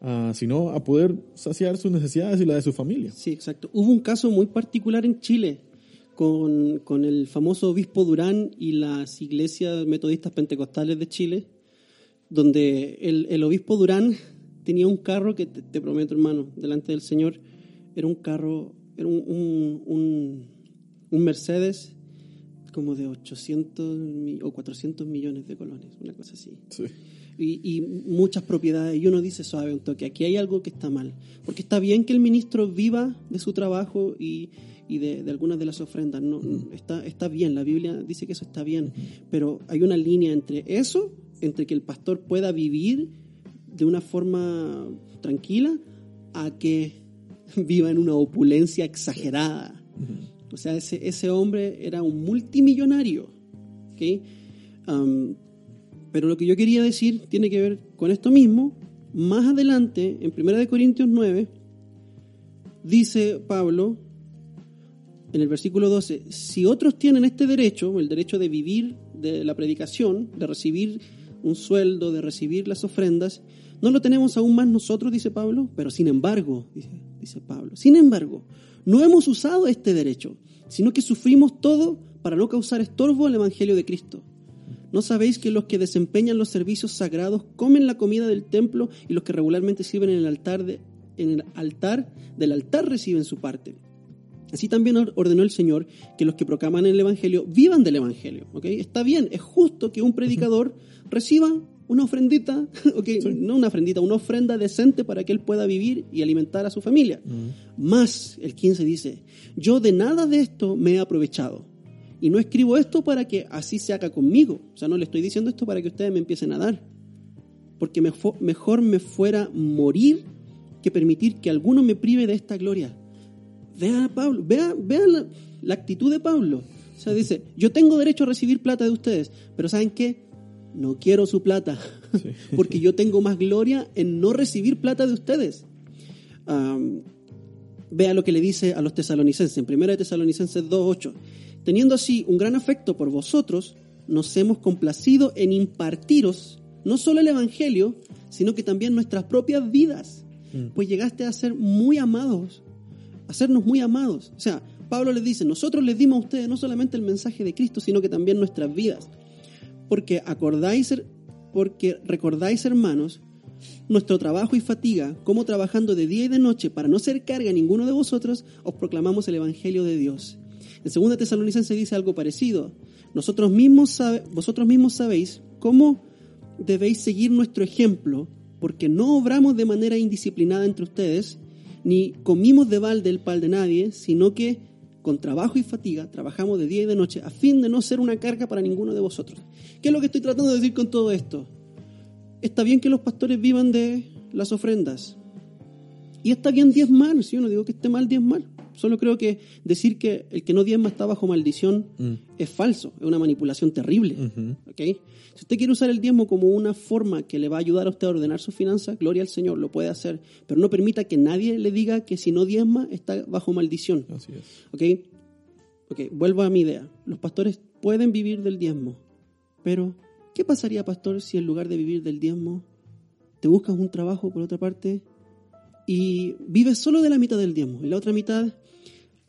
ah, sino a poder saciar sus necesidades y la de su familia. Sí, exacto. Hubo un caso muy particular en Chile con, con el famoso obispo Durán y las iglesias metodistas pentecostales de Chile, donde el, el obispo Durán tenía un carro que te, te prometo, hermano, delante del Señor, era un carro, era un, un, un- un Mercedes como de 800 mi- o 400 millones de colones, una cosa así Sí. y, y muchas propiedades. Y uno dice, suave, un toque, aquí hay algo que está mal. Porque está bien que el ministro viva de su trabajo y, y de, de algunas de las ofrendas. No, está, está bien, la Biblia dice que eso está bien. Pero hay una línea entre eso, entre que el pastor pueda vivir de una forma tranquila, a que viva en una opulencia exagerada. O sea, ese, ese hombre era un multimillonario. Am, pero lo que yo quería decir tiene que ver con esto mismo. Más adelante, en 1 de Corintios 9, dice Pablo, en el versículo 12, si otros tienen este derecho, el derecho de vivir de la predicación, de recibir un sueldo, de recibir las ofrendas, no lo tenemos aún más nosotros, dice Pablo, pero sin embargo, dice, Pablo, sin embargo, no hemos usado este derecho, sino que sufrimos todo para no causar estorbo al Evangelio de Cristo. ¿No sabéis que los que desempeñan los servicios sagrados comen la comida del templo y los que regularmente sirven en el altar, de- en el altar del altar reciben su parte? Así también or- ordenó el Señor que los que proclaman el Evangelio vivan del Evangelio. ¿ok? Está bien, es justo que un predicador reciba una ofrendita, ¿ok? no una ofrendita, una ofrenda decente para que él pueda vivir y alimentar a su familia. Más, el 15 dice, yo de nada de esto me he aprovechado. Y no escribo esto para que así se haga conmigo. O sea, no le estoy diciendo esto para que ustedes me empiecen a dar. Porque mejor, mejor me fuera morir que permitir que alguno me prive de esta gloria. Vea a Pablo, vea, vea la, la actitud de Pablo. O sea, dice, yo tengo derecho a recibir plata de ustedes, pero ¿saben qué? No quiero su plata, porque yo tengo más gloria en no recibir plata de ustedes. Vea lo que le dice a los tesalonicenses, en 1 de Tesalonicenses 2.8. Teniendo así un gran afecto por vosotros, nos hemos complacido en impartiros no solo el Evangelio, sino que también nuestras propias vidas, pues llegaste a ser muy amados, a sernos muy amados. O sea, Pablo les dice, nosotros les dimos a ustedes no solamente el mensaje de Cristo, sino que también nuestras vidas. Porque acordáis, porque recordáis, hermanos, nuestro trabajo y fatiga, como trabajando de día y de noche para no ser carga a ninguno de vosotros, os proclamamos el Evangelio de Dios. En 2 Tesalonicenses dice algo parecido. Nosotros mismos vosotros mismos sabéis cómo debéis seguir nuestro ejemplo, porque no obramos de manera indisciplinada entre ustedes, ni comimos de balde el pal de nadie, sino que con trabajo y fatiga trabajamos de día y de noche a fin de no ser una carga para ninguno de vosotros. ¿Qué es lo que estoy tratando de decir con todo esto? Está bien que los pastores vivan de las ofrendas. Y está bien diezmar, si yo no digo que esté mal diezmar. Solo creo que decir que el que no diezma está bajo maldición es falso, es una manipulación terrible. ¿ok? Si usted quiere usar el diezmo como una forma que le va a ayudar a usted a ordenar sus finanzas, gloria al Señor, lo puede hacer. Pero no permita que nadie le diga que si no diezma está bajo maldición. Así es. ¿Ok? Ok, vuelvo a mi idea. Los pastores pueden vivir del diezmo, pero ¿qué pasaría, pastor, si en lugar de vivir del diezmo te buscas un trabajo por otra parte y vives solo de la mitad del diezmo y la otra mitad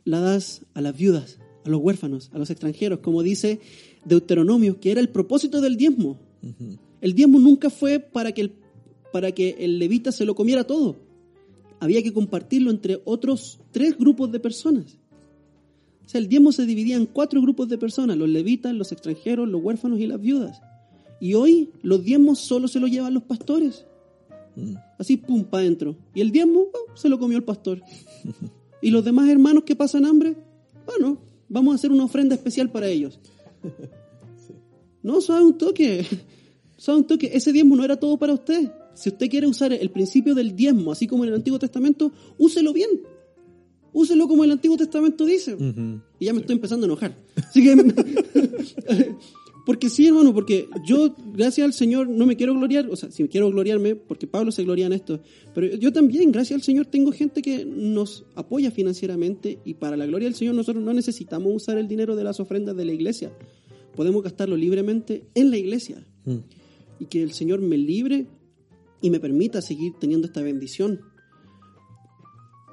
la das a las viudas, a los huérfanos, a los extranjeros, como dice Deuteronomio, que era el propósito del diezmo. El diezmo nunca fue para que el, para que el levita se lo comiera todo. Había que compartirlo entre otros tres grupos de personas. O sea, el diezmo se dividía en cuatro grupos de personas, los levitas, los extranjeros, los huérfanos y las viudas. Y hoy los diezmos solo se los llevan los pastores. Así, pum, para adentro. Y el diezmo oh, se lo comió el pastor. ¿Y los demás hermanos que pasan hambre? Bueno, vamos a hacer una ofrenda especial para ellos. No, suave un toque. Suave un toque. Ese diezmo no era todo para usted. Si usted quiere usar el principio del diezmo, así como en el Antiguo Testamento, úselo bien. Úselo como el Antiguo Testamento dice. Ujú. Y ya me estoy empezando a enojar. Así que. porque sí, hermano, porque yo, gracias al Señor, no me quiero gloriar. O sea, si quiero gloriarme, porque Pablo se gloria en esto. Pero yo también, gracias al Señor, tengo gente que nos apoya financieramente. Y para la gloria del Señor, nosotros no necesitamos usar el dinero de las ofrendas de la iglesia. Podemos gastarlo libremente en la iglesia. Mm. Y que el Señor me libre y me permita seguir teniendo esta bendición.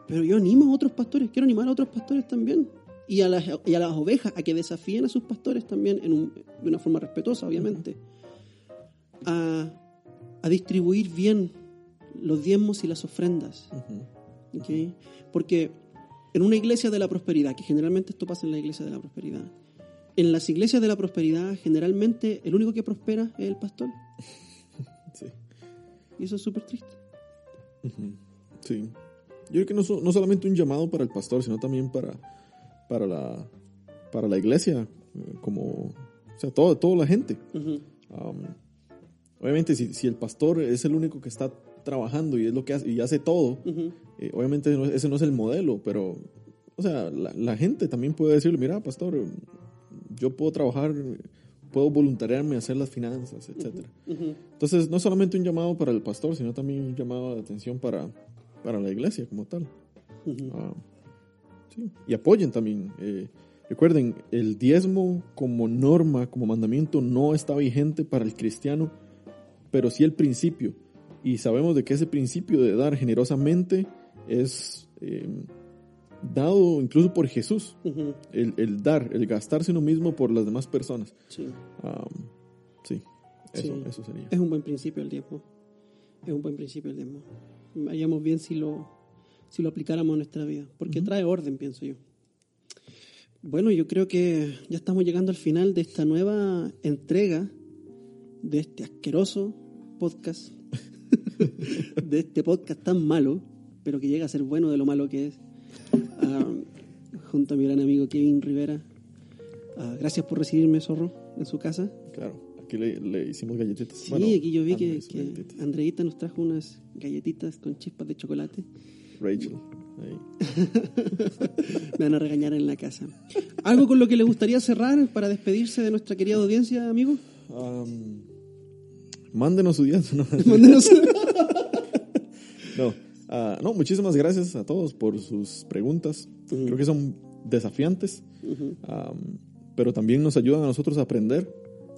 Pero yo animo a otros pastores, quiero animar a otros pastores también. Y a las, y a las ovejas a que desafíen a sus pastores también en un- de una forma respetuosa, obviamente. a, a distribuir bien los diezmos y las ofrendas. Ujú. ¿ok? Porque en una iglesia de la prosperidad, que generalmente esto pasa en la iglesia de la prosperidad, en las iglesias de la prosperidad generalmente el único que prospera es el pastor. Sí. Y eso es súper triste. Sí. Yo creo que no, no solamente un llamado para el pastor, sino también para, para, la, para la iglesia, como, o sea, todo, toda la gente. Ujú. Um, obviamente, si, si el pastor es el único que está trabajando y es lo que hace, y hace todo, Ujú. eh, obviamente no- ese no es el modelo, pero, o sea, la, la gente también puede decirle, mira, pastor, yo puedo trabajar, puedo voluntariarme a hacer las finanzas, etcétera. Ujú. Entonces, no solamente un llamado para el pastor, sino también un llamado de atención para, para la iglesia como tal. Ujú. Ah, sí. Y apoyen también. eh, recuerden, el diezmo como norma, como mandamiento, no está vigente para el cristiano, pero sí el principio. Y sabemos de que ese principio de dar generosamente es eh, dado incluso por Jesús. El, el dar, el gastarse uno mismo por las demás personas. Sí. Sí, eso, Sí. eso sería. Es un buen principio el diezmo. Es un buen principio el diezmo. Haríamos bien si lo, si lo aplicáramos a nuestra vida, porque trae orden, pienso yo. Bueno, yo creo que ya estamos llegando al final de esta nueva entrega de este asqueroso podcast, de este podcast tan malo, pero que llega a ser bueno de lo malo que es, Ah, junto a mi gran amigo Kevin Rivera. Ah, gracias por recibirme, Zorro, en su casa. Claro, aquí le, le hicimos galletitas. Sí, Bueno, aquí yo vi que, que. Andreita nos trajo unas galletitas con chispas de chocolate. Rachel. ahí. Me van a regañar en la casa. ¿Algo con lo que le gustaría cerrar para despedirse de nuestra querida audiencia, amigo? Am, mándenos su diezmo. ¿no? Mándenos. No, ah, no, muchísimas gracias a todos por sus preguntas. Ujú. Creo que son desafiantes, Ujú, am, pero también nos ayudan a nosotros a aprender,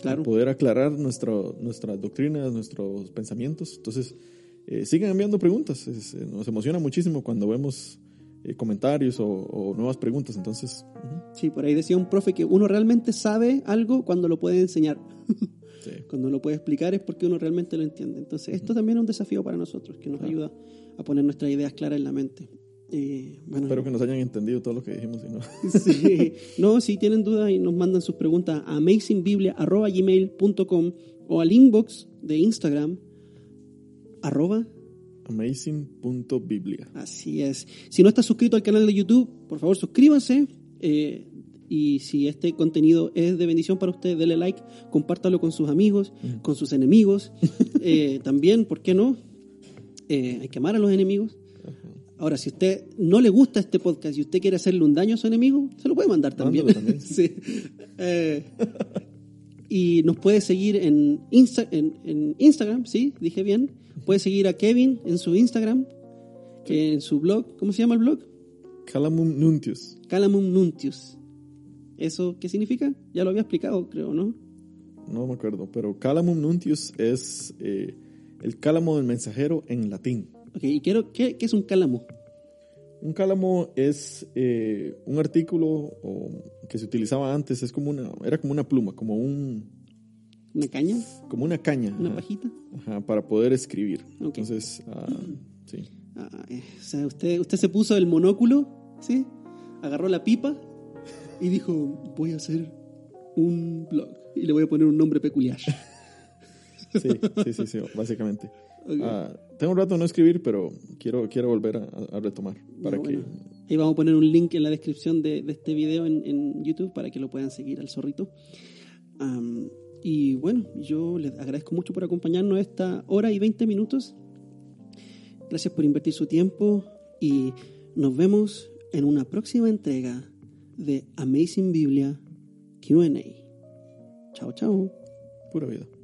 Claro. a poder aclarar nuestro, nuestras doctrinas, nuestros pensamientos. Entonces, eh, sigan enviando preguntas. Es, eh, nos emociona muchísimo cuando vemos eh, comentarios o, o nuevas preguntas. Entonces, ujú, Sí, por ahí decía un profe que uno realmente sabe algo cuando lo puede enseñar. sí. Cuando lo puede explicar es porque uno realmente lo entiende. Entonces, esto también es un desafío para nosotros, que nos ayuda a poner nuestras ideas claras en la mente. Eh, bueno, Espero que nos hayan entendido todo lo que dijimos. y no- Sí. No, si tienen dudas y nos mandan sus preguntas a amazingbiblia.gmail.com o al inbox de Instagram arroba Amazing.biblia. Así es. Si no está suscrito al canal de YouTube, por favor suscríbanse. eh, y si este contenido es de bendición para usted, dele like, compártalo con sus amigos, con sus enemigos. Eh, también, ¿por qué no? Eh, hay que amar a los enemigos. Ahora, si usted no le gusta este podcast y usted quiere hacerle un daño a su enemigo, se lo puede mandar también. Sí. Y nos puede seguir en, Insta- en, en Instagram, ¿sí? Dije bien. Puede seguir a Kevin en su Instagram, en su blog. ¿Cómo se llama el blog? Calamum Nuntius. Calamum Nuntius. ¿Eso qué significa? Ya lo había explicado, creo, ¿no? No me acuerdo, pero Calamum Nuntius es eh, el cálamo del mensajero en latín. Ok, y quiero, ¿qué, qué es un cálamo? Un cálamo es eh, un artículo o, que se utilizaba antes, es como una, era como una pluma, como un, ¿Una caña? como una caña, ¿Una ajá, pajita? ajá, para poder escribir. Entonces, ah, sí, Ah, eh, o sea, usted, usted se puso el monóculo, ¿sí? Agarró la pipa y dijo, voy a hacer un blog y le voy a poner un nombre peculiar. sí, sí, sí, sí, básicamente. Ok. Ah, tengo un rato de no escribir, pero quiero, quiero volver a, a retomar para bueno. que Ahí vamos a poner un link en la descripción de, de este video en, en, YouTube para que lo puedan seguir al zorrito. Um, y bueno, yo les agradezco mucho por acompañarnos esta hora y 20 minutos. Gracias por invertir su tiempo y nos vemos en una próxima entrega de Amazing Biblia QA. Chao, chao. Pura vida.